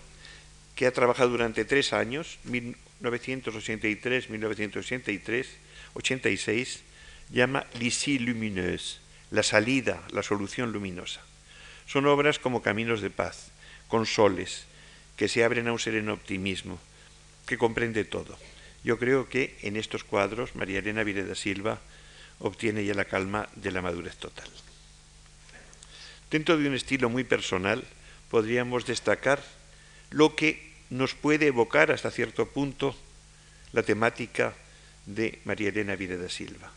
Speaker 5: que ha trabajado durante tres años, 1983-1983, 86, llama L'issue lumineuse, la salida, la solución luminosa. Son obras como caminos de paz, con soles, que se abren a un sereno optimismo, que comprende todo. Yo creo que en estos cuadros María Elena Vireda Silva obtiene ya la calma de la madurez total. Dentro de un estilo muy personal, podríamos destacar lo que nos puede evocar hasta cierto punto la temática de María Elena Vida Silva.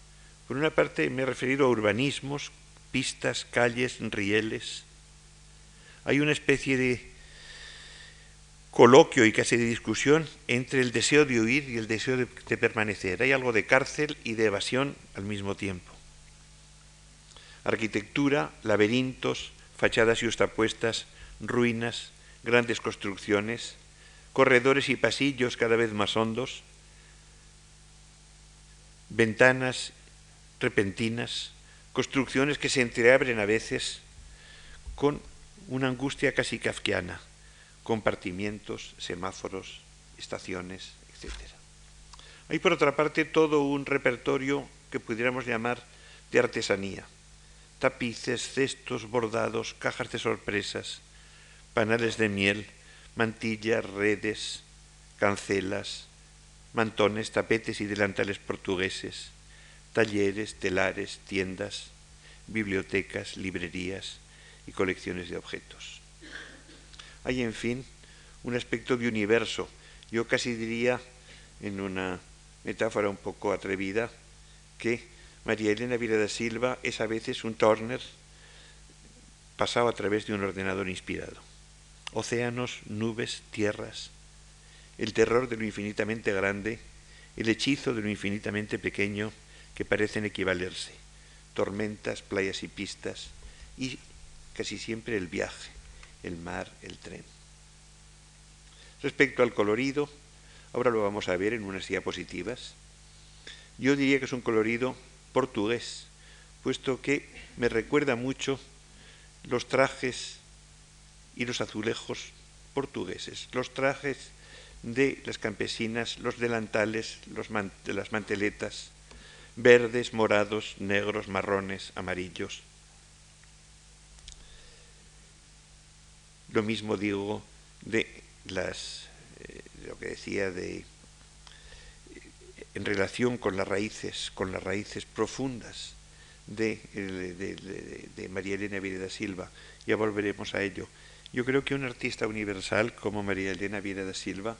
Speaker 5: Por una parte me he referido a urbanismos, pistas, calles, rieles. Hay una especie de coloquio y casi de discusión entre el deseo de huir y el deseo de, de permanecer. Hay algo de cárcel y de evasión al mismo tiempo arquitectura, laberintos, fachadas y justapuestas, ruinas, grandes construcciones, corredores y pasillos cada vez más hondos, ventanas repentinas, construcciones que se entreabren a veces con una angustia casi kafkiana, compartimientos, semáforos, estaciones, etc. Hay por otra parte todo un repertorio que pudiéramos llamar de artesanía tapices, cestos, bordados, cajas de sorpresas, panales de miel, mantillas, redes, cancelas, mantones, tapetes y delantales portugueses, talleres, telares, tiendas, bibliotecas, librerías y colecciones de objetos. Hay, en fin, un aspecto de universo, yo casi diría, en una metáfora un poco atrevida, que María Elena Vila da Silva es a veces un Turner pasado a través de un ordenador inspirado. Océanos, nubes, tierras, el terror de lo infinitamente grande, el hechizo de lo infinitamente pequeño que parecen equivalerse, tormentas, playas y pistas, y casi siempre el viaje, el mar, el tren. Respecto al colorido, ahora lo vamos a ver en unas diapositivas. Yo diría que es un colorido portugués, puesto que me recuerda mucho los trajes y los azulejos portugueses, los trajes de las campesinas, los delantales, las manteletas, verdes, morados, negros, marrones, amarillos. Lo mismo digo de las, eh, lo que decía de en relación con las raíces, con las raíces profundas de, María Elena Vida Silva. Ya volveremos a ello. Yo creo que un artista universal como María Elena Vida Silva,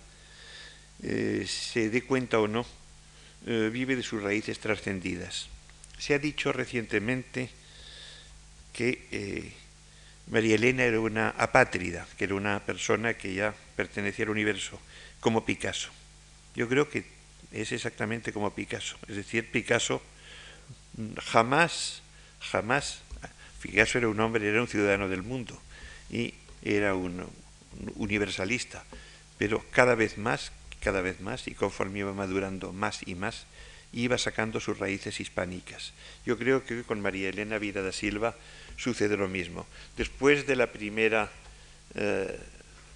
Speaker 5: eh, se dé cuenta o no, eh, vive de sus raíces trascendidas. Se ha dicho recientemente que María Elena era una apátrida, que era una persona que ya pertenecía al universo, como Picasso. Yo creo que es exactamente como Picasso. Es decir, Picasso jamás, jamás, Picasso era un hombre, era un ciudadano del mundo y era un, universalista, pero cada vez más, cada vez más, y conforme iba madurando más y más, iba sacando sus raíces hispánicas. Yo creo que con María Elena Vira da Silva sucede lo mismo. Después de la primera eh,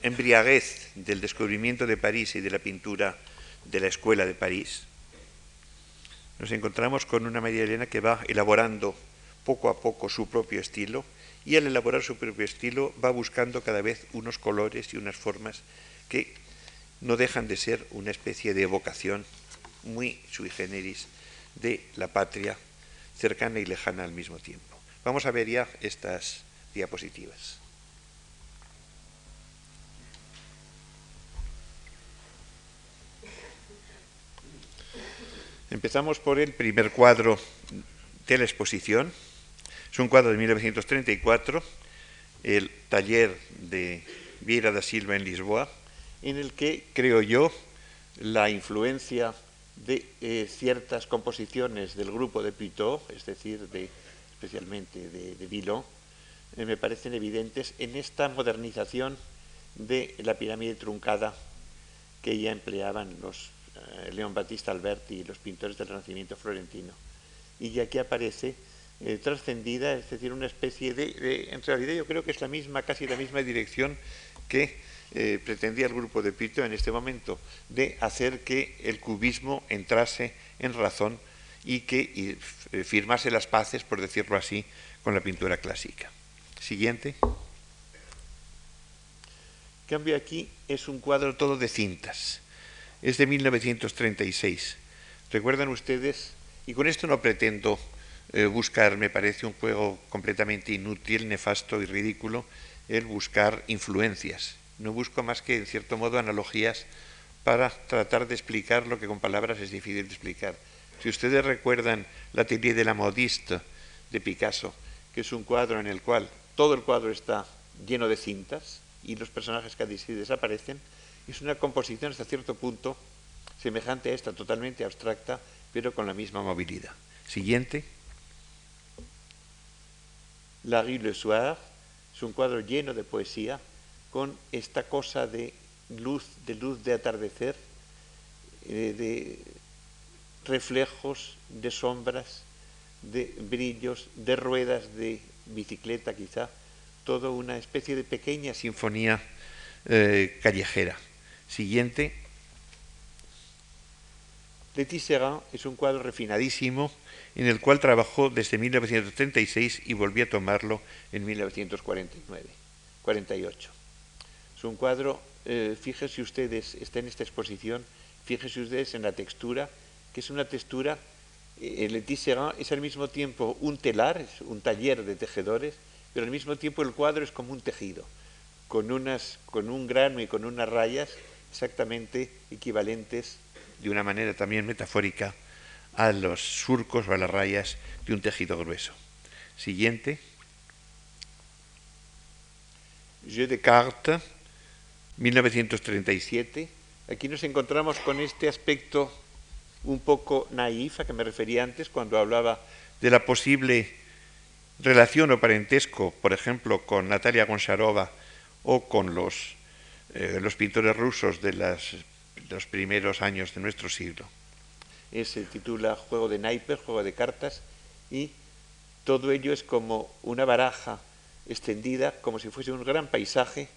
Speaker 5: embriaguez del descubrimiento de París y de la pintura de la Escuela de París, nos encontramos con una María Elena que va elaborando poco a poco su propio estilo y al elaborar su propio estilo va buscando cada vez unos colores y unas formas que no dejan de ser una especie de evocación muy sui generis de la patria cercana y lejana al mismo tiempo. Vamos a ver ya estas diapositivas. Empezamos por el primer cuadro de la exposición. Es un cuadro de 1934, el taller de Vieira da Silva en Lisboa, en el que, creo yo, la influencia de eh, ciertas composiciones del grupo de Pitot, es decir, de, especialmente de, de eh, me parecen evidentes en esta modernización de la pirámide truncada que ya empleaban los eh, León Battista Alberti y los pintores del Renacimiento florentino. Y ya que aparece trascendida, es decir, una especie de, en realidad yo creo que es la misma, casi la misma dirección que eh, pretendía el grupo de Pito en este momento, de hacer que el cubismo entrase en razón y que eh, firmase las paces, por decirlo así, con la pintura clásica. Siguiente. cambio aquí es un cuadro todo de cintas. Es de 1936. ¿Recuerdan ustedes? Y con esto no pretendo eh, buscar, me parece un juego completamente inútil, nefasto y ridículo, el buscar influencias no busco más que, en cierto modo, analogías para tratar de explicar lo que con palabras es difícil de explicar. Si ustedes recuerdan la teoría de la modiste de Picasso, que es un cuadro en el cual todo el cuadro está lleno de cintas y los personajes casi desaparecen, es una composición hasta cierto punto semejante a esta, totalmente abstracta, pero con la misma movilidad. Siguiente. La rue le soir es un cuadro lleno de poesía, con esta cosa de luz, de luz de atardecer, eh, de reflejos, de sombras, de brillos, de ruedas de bicicleta quizá, todo una especie de pequeña sinfonía eh, callejera. Siguiente. Le Tisserand es un cuadro refinadísimo en el cual trabajó desde 1936 y volvió a tomarlo en 1949, 48. Es un cuadro, eh, fíjense ustedes, está en esta exposición, fíjense ustedes en la textura, que es una textura, eh, el Tisserand es al mismo tiempo un telar, es un taller de tejedores, pero al mismo tiempo el cuadro es como un tejido, con, unas, con un grano y con unas rayas exactamente equivalentes, de una manera también metafórica, a los surcos o a las rayas de un tejido grueso. Siguiente. Jeu de cartes 1937. Aquí nos encontramos con este aspecto un poco naif a que me refería antes cuando hablaba de la posible relación o parentesco, por ejemplo, con Natalia Goncharova o con los, eh, los pintores rusos de, las, los primeros años de nuestro siglo. se titula Juego de naipes, juego de cartas, y todo ello es como una baraja extendida, como si fuese un gran paisaje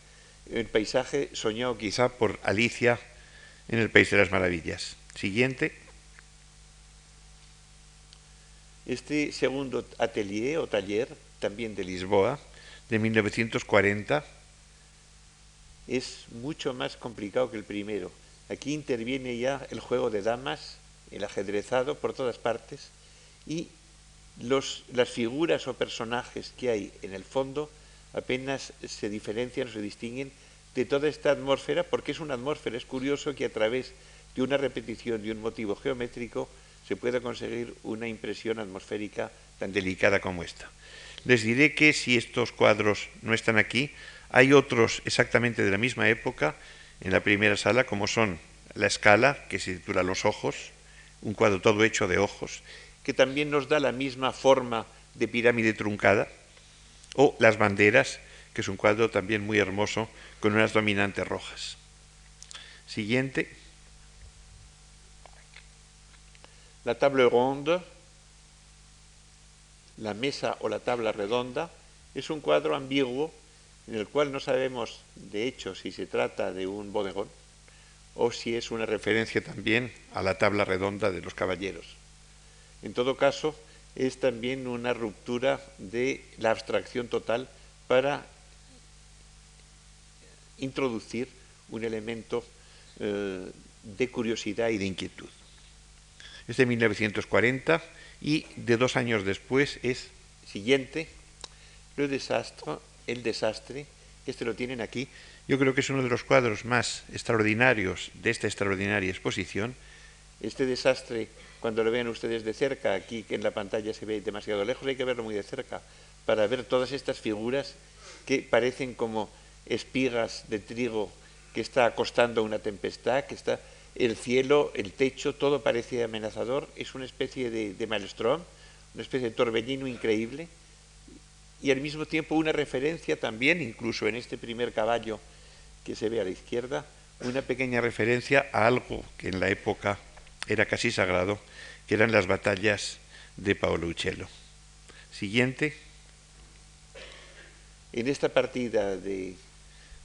Speaker 5: el paisaje soñado quizá por Alicia en el País de las Maravillas. Siguiente. Este segundo atelier o taller, también de Lisboa, de 1940, es mucho más complicado que el primero. Aquí interviene ya el juego de damas, el ajedrezado por todas partes y los, las figuras o personajes que hay en el fondo apenas se diferencian o se distinguen de toda esta atmósfera, porque es una atmósfera. Es curioso que a través de una repetición de un motivo geométrico se pueda conseguir una impresión atmosférica tan delicada como esta. Les diré que si estos cuadros no están aquí, hay otros exactamente de la misma época en la primera sala, como son La escala, que se titula Los ojos, un cuadro todo hecho de ojos, que también nos da la misma forma de pirámide truncada, o Las banderas, que es un cuadro también muy hermoso con unas dominantes rojas. Siguiente. La table ronde, la mesa o la tabla redonda, es un cuadro ambiguo en el cual no sabemos, de hecho, si se trata de un bodegón o si es una referencia también a la tabla redonda de los caballeros. En todo caso, es también una ruptura de la abstracción total para introducir un elemento eh, de curiosidad y de inquietud. Es de 1940 y de dos años después es siguiente, El Desastre, este lo tienen aquí. Yo creo que es uno de los cuadros más extraordinarios de esta extraordinaria exposición. Este desastre, cuando lo vean ustedes de cerca, aquí que en la pantalla se ve demasiado lejos, hay que verlo muy de cerca para ver todas estas figuras que parecen como espigas de trigo que está acostando una tempestad, que está el cielo, el techo, todo parece amenazador, es una especie de, de maelstrom, una especie de torbellino increíble, y al mismo tiempo una referencia también, incluso en este primer caballo que se ve a la izquierda, una pequeña referencia a algo que en la época era casi sagrado, que eran las batallas de Paolo Uccello. Siguiente. En esta partida de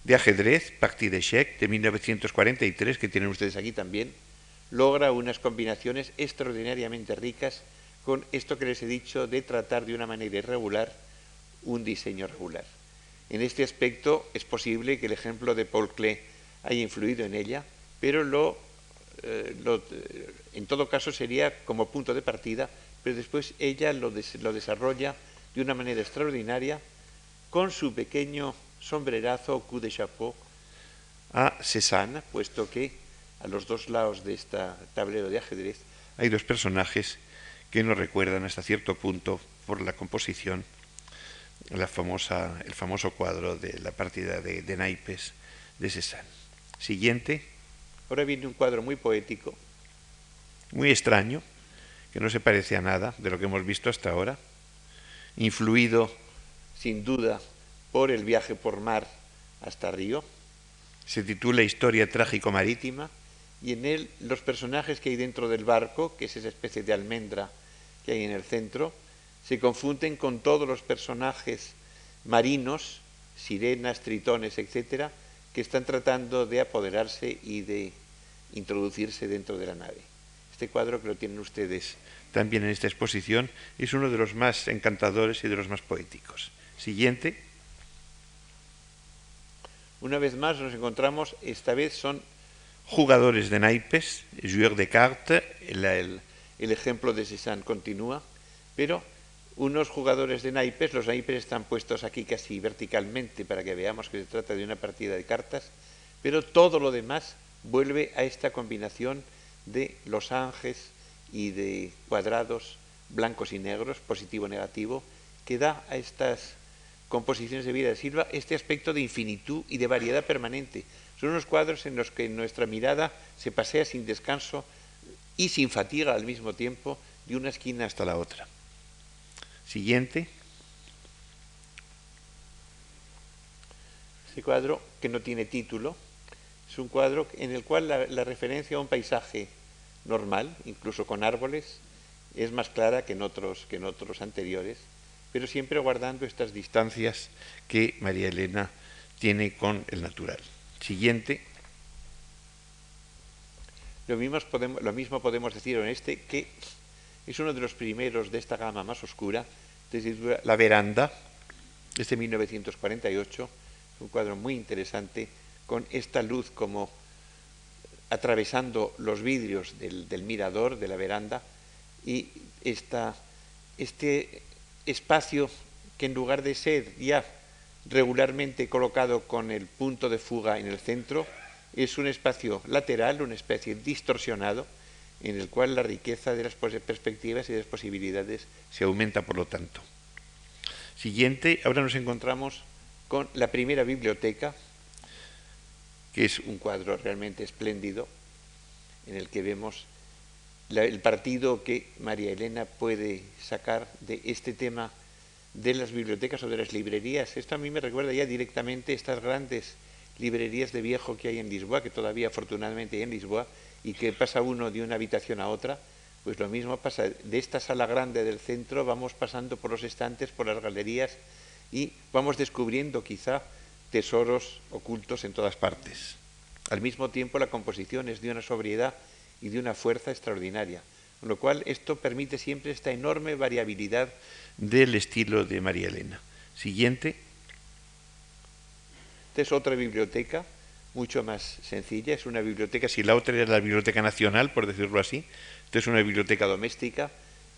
Speaker 5: de ajedrez, Parti de Check, de 1943, que tienen ustedes aquí también, logra unas combinaciones extraordinariamente ricas con esto que les he dicho de tratar de una manera irregular un diseño regular. En este aspecto es posible que el ejemplo de Paul Klee haya influido en ella, pero lo, eh, eh, en todo caso sería como punto de partida, pero después ella lo desarrolla de una manera extraordinaria con su pequeño sombrerazo o coup de chapeau a Cézanne, puesto que a los dos lados de este tablero de ajedrez hay dos personajes que nos recuerdan hasta cierto punto por la composición la famosa, el famoso cuadro de la partida de, de naipes de Cézanne. Siguiente. Ahora viene un cuadro muy poético, muy extraño, que no se parece a nada de lo que hemos visto hasta ahora, influido sin duda por el viaje por mar hasta Río. Se titula Historia trágico-marítima y en él los personajes que hay dentro del barco, que es esa especie de almendra que hay en el centro, se confunden con todos los personajes marinos, sirenas, tritones, etcétera, que están tratando de apoderarse y de introducirse dentro de la nave. Este cuadro que lo tienen ustedes también en esta exposición es uno de los más encantadores y de los más poéticos. Siguiente. Una vez más nos encontramos, esta vez son jugadores de naipes, joueurs de cartes, el, ejemplo de Cézanne continúa, pero unos jugadores de naipes, los naipes están puestos aquí casi verticalmente para que veamos que se trata de una partida de cartas, pero todo lo demás vuelve a esta combinación de los ángeles y de cuadrados blancos y negros, positivo-negativo, que da a estas composiciones de vida de Silva, este aspecto de infinitud y de variedad permanente. Son unos cuadros en los que nuestra mirada se pasea sin descanso y sin fatiga al mismo tiempo de una esquina hasta la otra. Siguiente. Este cuadro, que no tiene título, es un cuadro en el cual la, referencia a un paisaje normal, incluso con árboles, es más clara que en otros, que en otros anteriores pero siempre guardando estas distancias que María Elena tiene con el natural. Siguiente. Lo mismo, podemos, decir en este, que es uno de los primeros de esta gama más oscura, desde La veranda, desde 1948, un cuadro muy interesante, con esta luz como atravesando los vidrios del, del mirador de la veranda y esta, este espacio que en lugar de ser ya regularmente colocado con el punto de fuga en el centro, es un espacio lateral, una especie distorsionado, en el cual la riqueza de las perspectivas y de las posibilidades se aumenta, por lo tanto. Siguiente, ahora nos encontramos con la primera biblioteca, que es un cuadro realmente espléndido, en el que vemos el partido que María Elena puede sacar de este tema de las bibliotecas o de las librerías. Esto a mí me recuerda ya directamente estas grandes librerías de viejo que hay en Lisboa, que todavía afortunadamente hay en Lisboa, y que pasa uno de una habitación a otra, Pues lo mismo pasa, de esta sala grande del centro vamos pasando por los estantes, por las galerías y vamos descubriendo quizá tesoros ocultos en todas partes. Al mismo tiempo la composición es de una sobriedad y de una fuerza extraordinaria, con lo cual esto permite siempre esta enorme variabilidad del estilo de María Elena. Siguiente. Esta es otra biblioteca, mucho más sencilla, es una biblioteca, si la otra era la Biblioteca Nacional, por decirlo así, esta es una biblioteca doméstica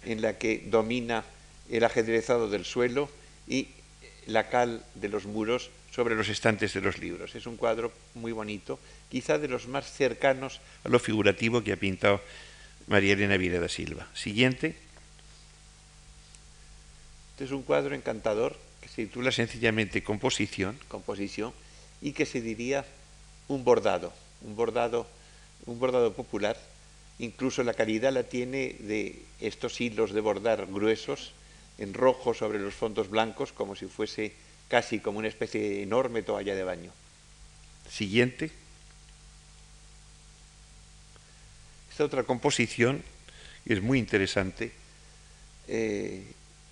Speaker 5: en la que domina el ajedrezado del suelo y la cal de los muros sobre los estantes de los libros. Es un cuadro muy bonito, quizá de los más cercanos a lo figurativo que ha pintado María Elena Vila da Silva. Siguiente. Este es un cuadro encantador que se titula sencillamente Composición, composición y que se diría un bordado, un bordado, un bordado popular Incluso la calidad la tiene de estos hilos de bordar gruesos en rojo sobre los fondos blancos, como si fuese casi como una especie de enorme toalla de baño. Siguiente. Esta otra composición es muy interesante eh,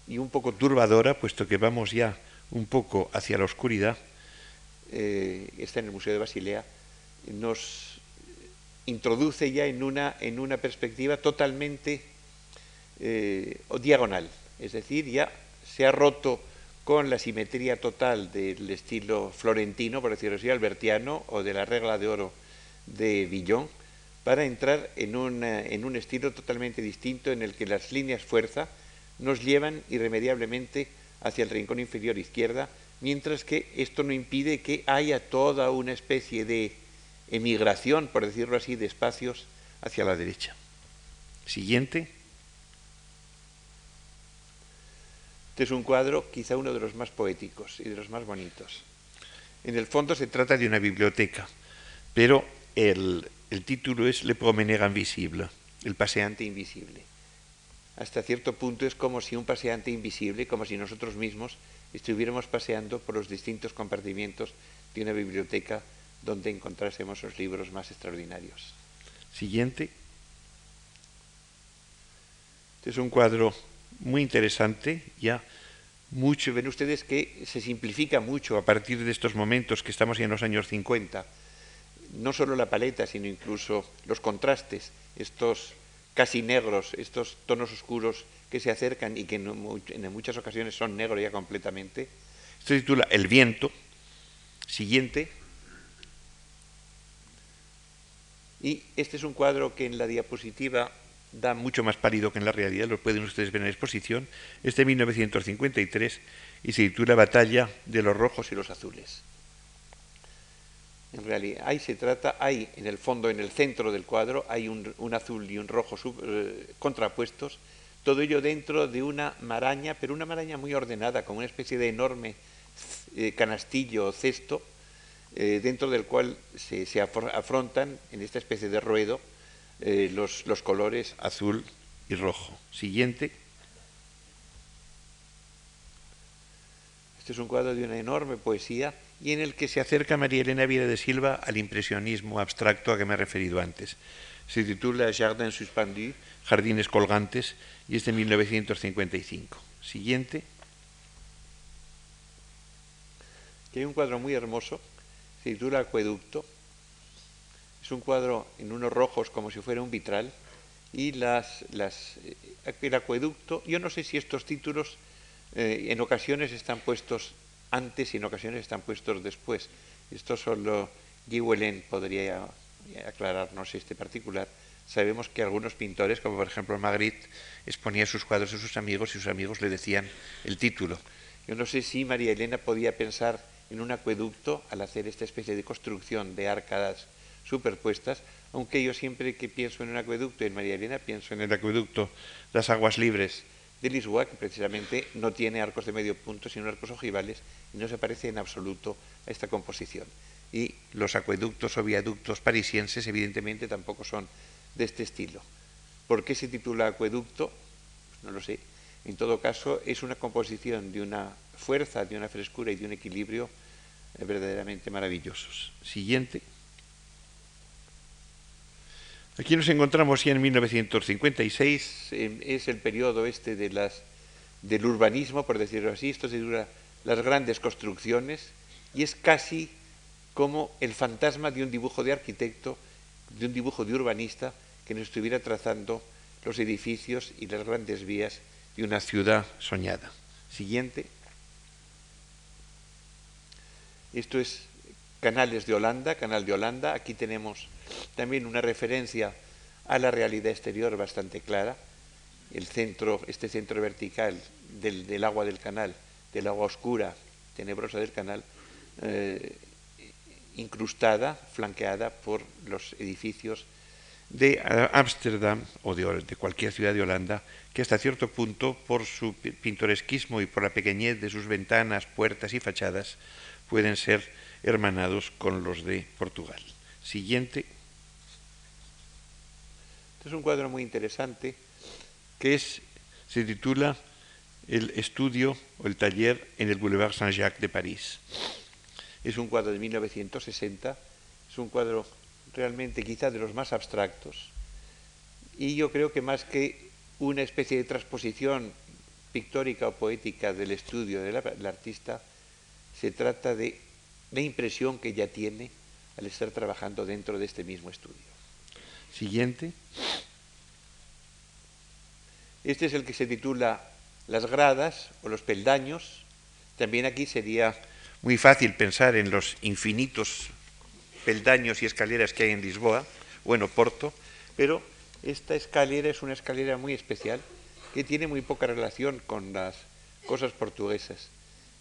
Speaker 5: y un poco turbadora, puesto que vamos ya un poco hacia la oscuridad. Eh, está en el Museo de Basilea. Nos introduce ya en una, en una perspectiva totalmente eh, diagonal, es decir, ya se ha roto con la simetría total del estilo florentino, por decirlo así, albertiano, o de la regla de oro de Villon, para entrar en, en un estilo totalmente distinto en el que las líneas fuerza nos llevan irremediablemente hacia el rincón inferior izquierda, mientras que esto no impide que haya toda una especie de emigración, por decirlo así, de espacios hacia la derecha. Siguiente. Este es un cuadro quizá uno de los más poéticos y de los más bonitos. En el fondo se trata de una biblioteca, pero el, título es Le promeneur invisible, el paseante invisible. Hasta cierto punto es como si un paseante invisible, como si nosotros mismos estuviéramos paseando por los distintos compartimientos de una biblioteca donde encontrásemos los libros más extraordinarios. Siguiente. Este es un cuadro muy interesante, ya mucho, ven ustedes que se simplifica mucho a partir de estos momentos que estamos en los años 50. No solo la paleta, sino incluso los contrastes, estos casi negros, estos tonos oscuros que se acercan y que en muchas ocasiones son negros ya completamente. Esto se titula El viento. Siguiente. Y este es un cuadro que en la diapositiva da mucho más pálido que en la realidad, lo pueden ustedes ver en la exposición, es de 1953 y se titula Batalla de los rojos y los azules. En realidad, ahí se trata, hay en el fondo, en el centro del cuadro, hay un, azul y un rojo eh, contrapuestos, todo ello dentro de una maraña, pero una maraña muy ordenada, como una especie de enorme eh, canastillo o cesto, eh, dentro del cual se, afrontan en esta especie de ruedo eh, los, los colores azul y rojo. Siguiente. Este es un cuadro de una enorme poesía y en el que se acerca María Elena Vida de Silva al impresionismo abstracto a que me he referido antes. Se titula Jardin suspendu, Jardines colgantes, y es de 1955. Siguiente. Aquí hay un cuadro muy hermoso se titula Acueducto. Es un cuadro en unos rojos como si fuera un vitral. Y las, las, eh, el acueducto, yo no sé si estos títulos eh, en ocasiones están puestos antes y en ocasiones están puestos después. Esto solo Guy podría aclararnos este particular. Sabemos que algunos pintores, como por ejemplo Magritte, exponía sus cuadros a sus amigos y sus amigos le decían el título. Yo no sé si María Elena podía pensar en un acueducto al hacer esta especie de construcción de arcadas superpuestas, aunque yo siempre que pienso en un acueducto en María Elena pienso en el acueducto Las Aguas Libres de Lisboa, que precisamente no tiene arcos de medio punto, sino arcos ojivales, y no se parece en absoluto a esta composición. Y los acueductos o viaductos parisienses, evidentemente, tampoco son de este estilo. ¿Por qué se titula acueducto? Pues no lo sé. En todo caso, es una composición de una fuerza, de una frescura y de un equilibrio eh, verdaderamente maravillosos. Siguiente. Aquí nos encontramos ya en 1956, es el periodo este del urbanismo, por decirlo así, esto se dura las grandes construcciones y es casi como el fantasma de un dibujo de arquitecto, de un dibujo de urbanista que nos estuviera trazando los edificios y las grandes vías de una ciudad soñada. Siguiente. Esto es Canales de Holanda, Canal de Holanda. Aquí tenemos también una referencia a la realidad exterior bastante clara. El centro, este centro vertical del, agua del canal, del agua oscura, tenebrosa del canal, eh, incrustada, flanqueada por los edificios de Ámsterdam o de, de, cualquier ciudad de Holanda, que hasta cierto punto, por su pintoresquismo y por la pequeñez de sus ventanas, puertas y fachadas, pueden ser hermanados con los de Portugal. Siguiente. Este es un cuadro muy interesante que es, se titula El estudio o el taller en el Boulevard Saint-Jacques de París. Es un cuadro de 1960, es un cuadro realmente quizá de los más abstractos y yo creo que más que una especie de transposición pictórica o poética del estudio del artista, se trata de la impresión que ya tiene al estar trabajando dentro de este mismo estudio. Siguiente. Este es el que se titula Las gradas o los peldaños. También aquí sería muy fácil pensar en los infinitos peldaños y escaleras que hay en Lisboa o en Oporto, pero esta escalera es una escalera muy especial que tiene muy poca relación con las cosas portuguesas.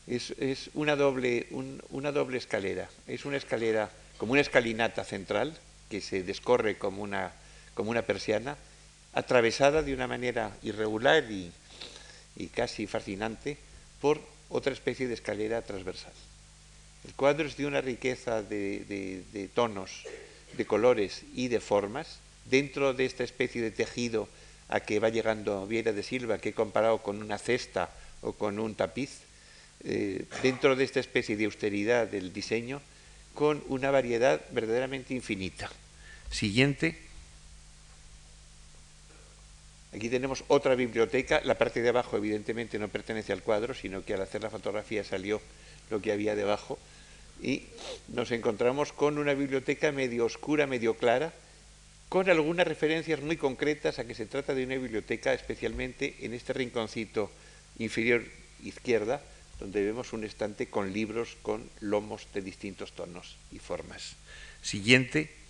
Speaker 5: Es, una, doble, una doble escalera, es una escalera como una escalinata central que se descorre como una, como una persiana, atravesada de una manera irregular y, casi fascinante por otra especie de escalera transversal. El cuadro es de una riqueza de, tonos, de colores y de formas. Dentro de esta especie de tejido a que va llegando Vieira de Silva, que he comparado con una cesta o con un tapiz, eh, dentro de esta especie de austeridad del diseño, con una variedad verdaderamente infinita. Siguiente. Aquí tenemos otra biblioteca. La parte de abajo, evidentemente, no pertenece al cuadro, sino que al hacer la fotografía salió lo que había debajo y nos encontramos con una biblioteca medio oscura, medio clara, con algunas referencias muy concretas a que se trata de una biblioteca, especialmente en este rinconcito inferior izquierda, donde vemos un estante con libros con lomos de distintos tonos y formas. Siguiente.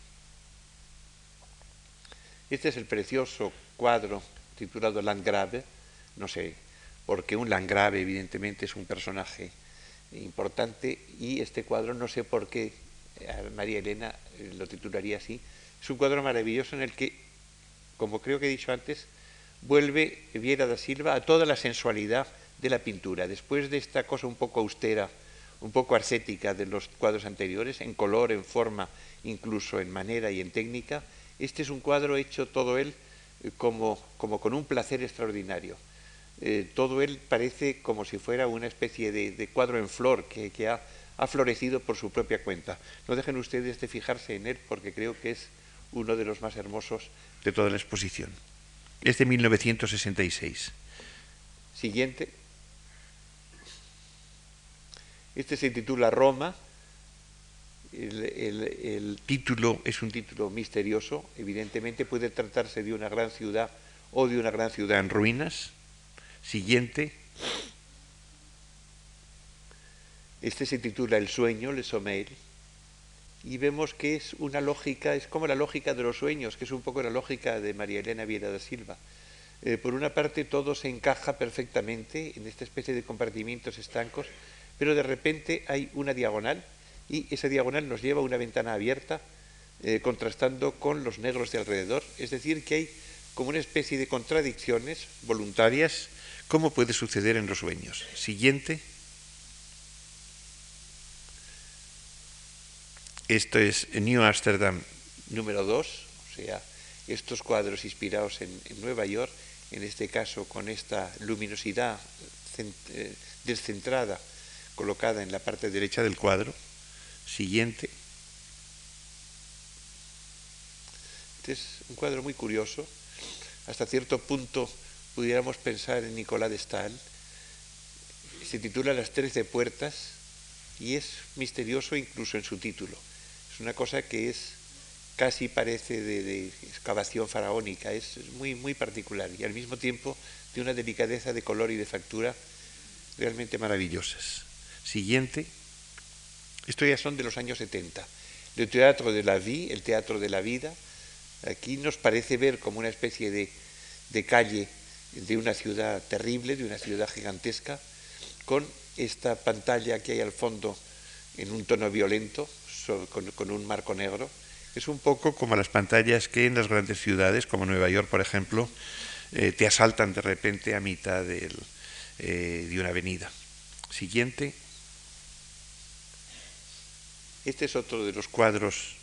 Speaker 5: Este es el precioso cuadro titulado Landgrave, no sé, porque un Landgrave evidentemente es un personaje importante y este cuadro no sé por qué María Elena eh, lo titularía así. Es un cuadro maravilloso en el que, como creo que he dicho antes, vuelve Viera da Silva a toda la sensualidad de la pintura. Después de esta cosa un poco austera, un poco ascética de los cuadros anteriores, en color, en forma, incluso en manera y en técnica, este es un cuadro hecho todo él eh, como, como con un placer extraordinario. Eh, todo él parece como si fuera una especie de, cuadro en flor que, ha, florecido por su propia cuenta. No dejen ustedes de fijarse en él porque creo que es uno de los más hermosos de toda la exposición. Es de 1966. Siguiente. Este se titula Roma. El, título es un título misterioso. Evidentemente puede tratarse de una gran ciudad o de una gran ciudad en ruinas Siguiente. Este se titula El sueño, Le Sommeil, y vemos que es una lógica, es como la lógica de los sueños, que es un poco la lógica de María Elena Viera da Silva. Eh, por una parte todo se encaja perfectamente en esta especie de compartimientos estancos, pero de repente hay una diagonal y esa diagonal nos lleva a una ventana abierta eh, contrastando con los negros de alrededor. Es decir, que hay como una especie de contradicciones voluntarias ¿Cómo puede suceder en los sueños? Siguiente. Esto es New Amsterdam número 2, o sea, estos cuadros inspirados en, Nueva York, en este caso con esta luminosidad eh, descentrada colocada en la parte derecha del cuadro. Siguiente. Este es un cuadro muy curioso. Hasta cierto punto pudiéramos pensar en Nicolás de Stahl. Se titula Las Trece Puertas y es misterioso incluso en su título. Es una cosa que es casi parece de, excavación faraónica, es muy, muy particular y al mismo tiempo de una delicadeza de color y de factura realmente maravillosas. Siguiente, esto ya son de los años 70. El teatro de la vie, el teatro de la vida, aquí nos parece ver como una especie de, calle de una ciudad terrible, de una ciudad gigantesca, con esta pantalla que hay al fondo en un tono violento, con, un marco negro. Es un poco como las pantallas que en las grandes ciudades, como Nueva York, por ejemplo, eh, te asaltan de repente a mitad eh, de una avenida. Siguiente. Este es otro de los cuadros,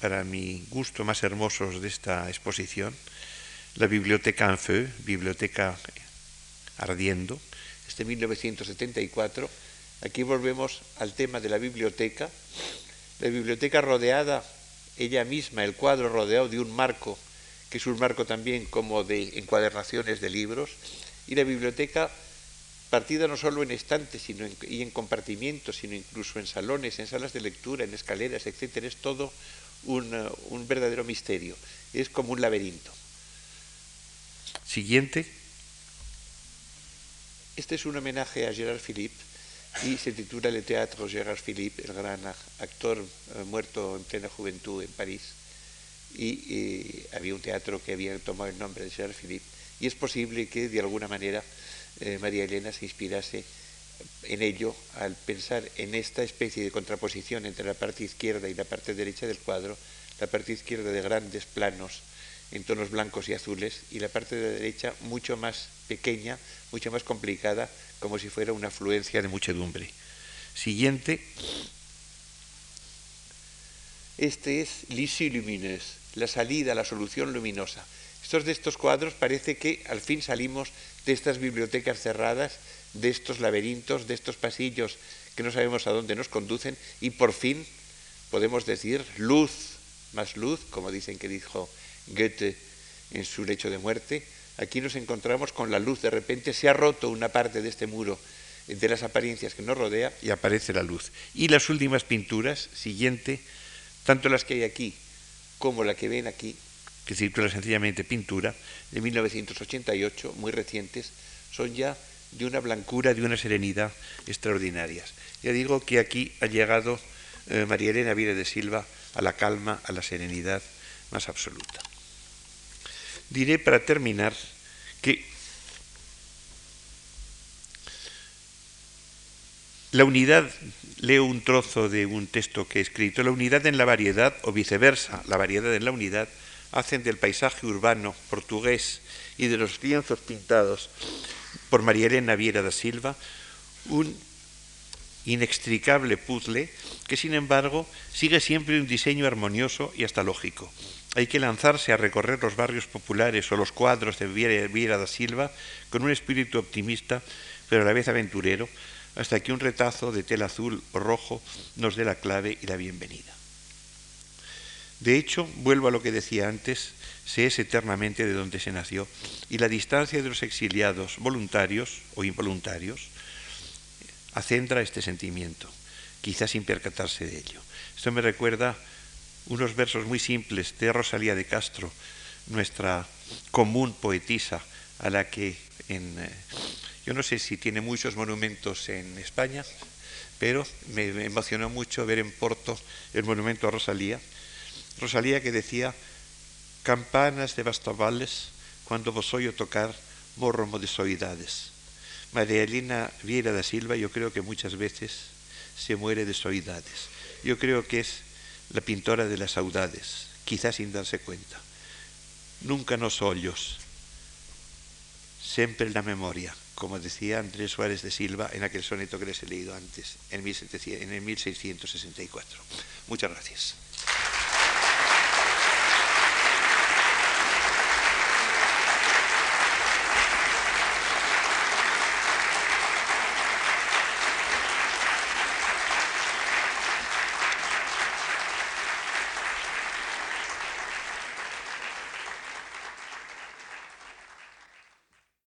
Speaker 5: para mi gusto, más hermosos de esta exposición. La Biblioteca en Feu, Biblioteca Ardiendo, este 1974. Aquí volvemos al tema de la biblioteca. La biblioteca rodeada, ella misma, el cuadro rodeado de un marco, que es un marco también como de encuadernaciones de libros, y la biblioteca partida no solo en estantes sino y en compartimientos, sino incluso en salones, en salas de lectura, en escaleras, etc. Es todo un, un verdadero misterio. Es como un laberinto. Siguiente. Este es un homenaje a Gerard Philippe y se titula Le Théâtre Gerard Philippe, el gran actor eh, muerto en plena juventud en París. Y eh, había un teatro que había tomado el nombre de Gerard Philippe. Y es posible que de alguna manera eh, María Elena se inspirase en ello al pensar en esta especie de contraposición entre la parte izquierda y la parte derecha del cuadro, la parte izquierda de grandes planos en tonos blancos y azules y la parte de la derecha mucho más pequeña, mucho más complicada, como si fuera una afluencia de muchedumbre. Siguiente. Este es l'issue lumineuse, la salida, la solución luminosa. Estos de estos cuadros parece que al fin salimos de estas bibliotecas cerradas, de estos laberintos, de estos pasillos que no sabemos a dónde nos conducen y por fin podemos decir luz, más luz, como dicen que dijo Goethe en su lecho de muerte, aquí nos encontramos con la luz. De repente se ha roto una parte de este muro de las apariencias que nos rodea y aparece la luz. Y las últimas pinturas, siguiente, tanto las que hay aquí como la que ven aquí, que circula sencillamente pintura, de 1988, muy recientes, son ya de una blancura, de una serenidad extraordinarias. Ya digo que aquí ha llegado eh, María Elena Vire de Silva a la calma, a la serenidad más absoluta. Diré para terminar que la unidad, leo un trozo de un texto que he escrito, la unidad en la variedad o viceversa, la variedad en la unidad, hacen del paisaje urbano portugués y de los lienzos pintados por María Elena Viera da Silva un inextricable puzzle que sin embargo sigue siempre un diseño armonioso y hasta lógico. Hay que lanzarse a recorrer los barrios populares o los cuadros de Viera da Silva con un espíritu optimista, pero a la vez aventurero, hasta que un retazo de tela azul o rojo nos dé la clave y la bienvenida. De hecho, vuelvo a lo que decía antes, se es eternamente de donde se nació, y la distancia de los exiliados voluntarios o involuntarios acendra este sentimiento, quizás sin percatarse de ello. Esto me recuerda unos versos muy simples de Rosalía de Castro, nuestra común poetisa, a la que en, eh, yo no sé si tiene muchos monumentos en España, pero me emocionó mucho ver en Porto el monumento a Rosalía. Rosalía que decía, campanas de bastavales, cuando vos oyo tocar, morro de soidades. María Elena Viera da Silva yo creo que muchas veces se muere de soidades. Yo creo que es la pintora de las saudades, quizás sin darse cuenta. Nunca nos ollos, siempre en la memoria, como decía Andrés Suárez de Silva en aquel soneto que les he leído antes, en, en el 1664. Muchas gracias.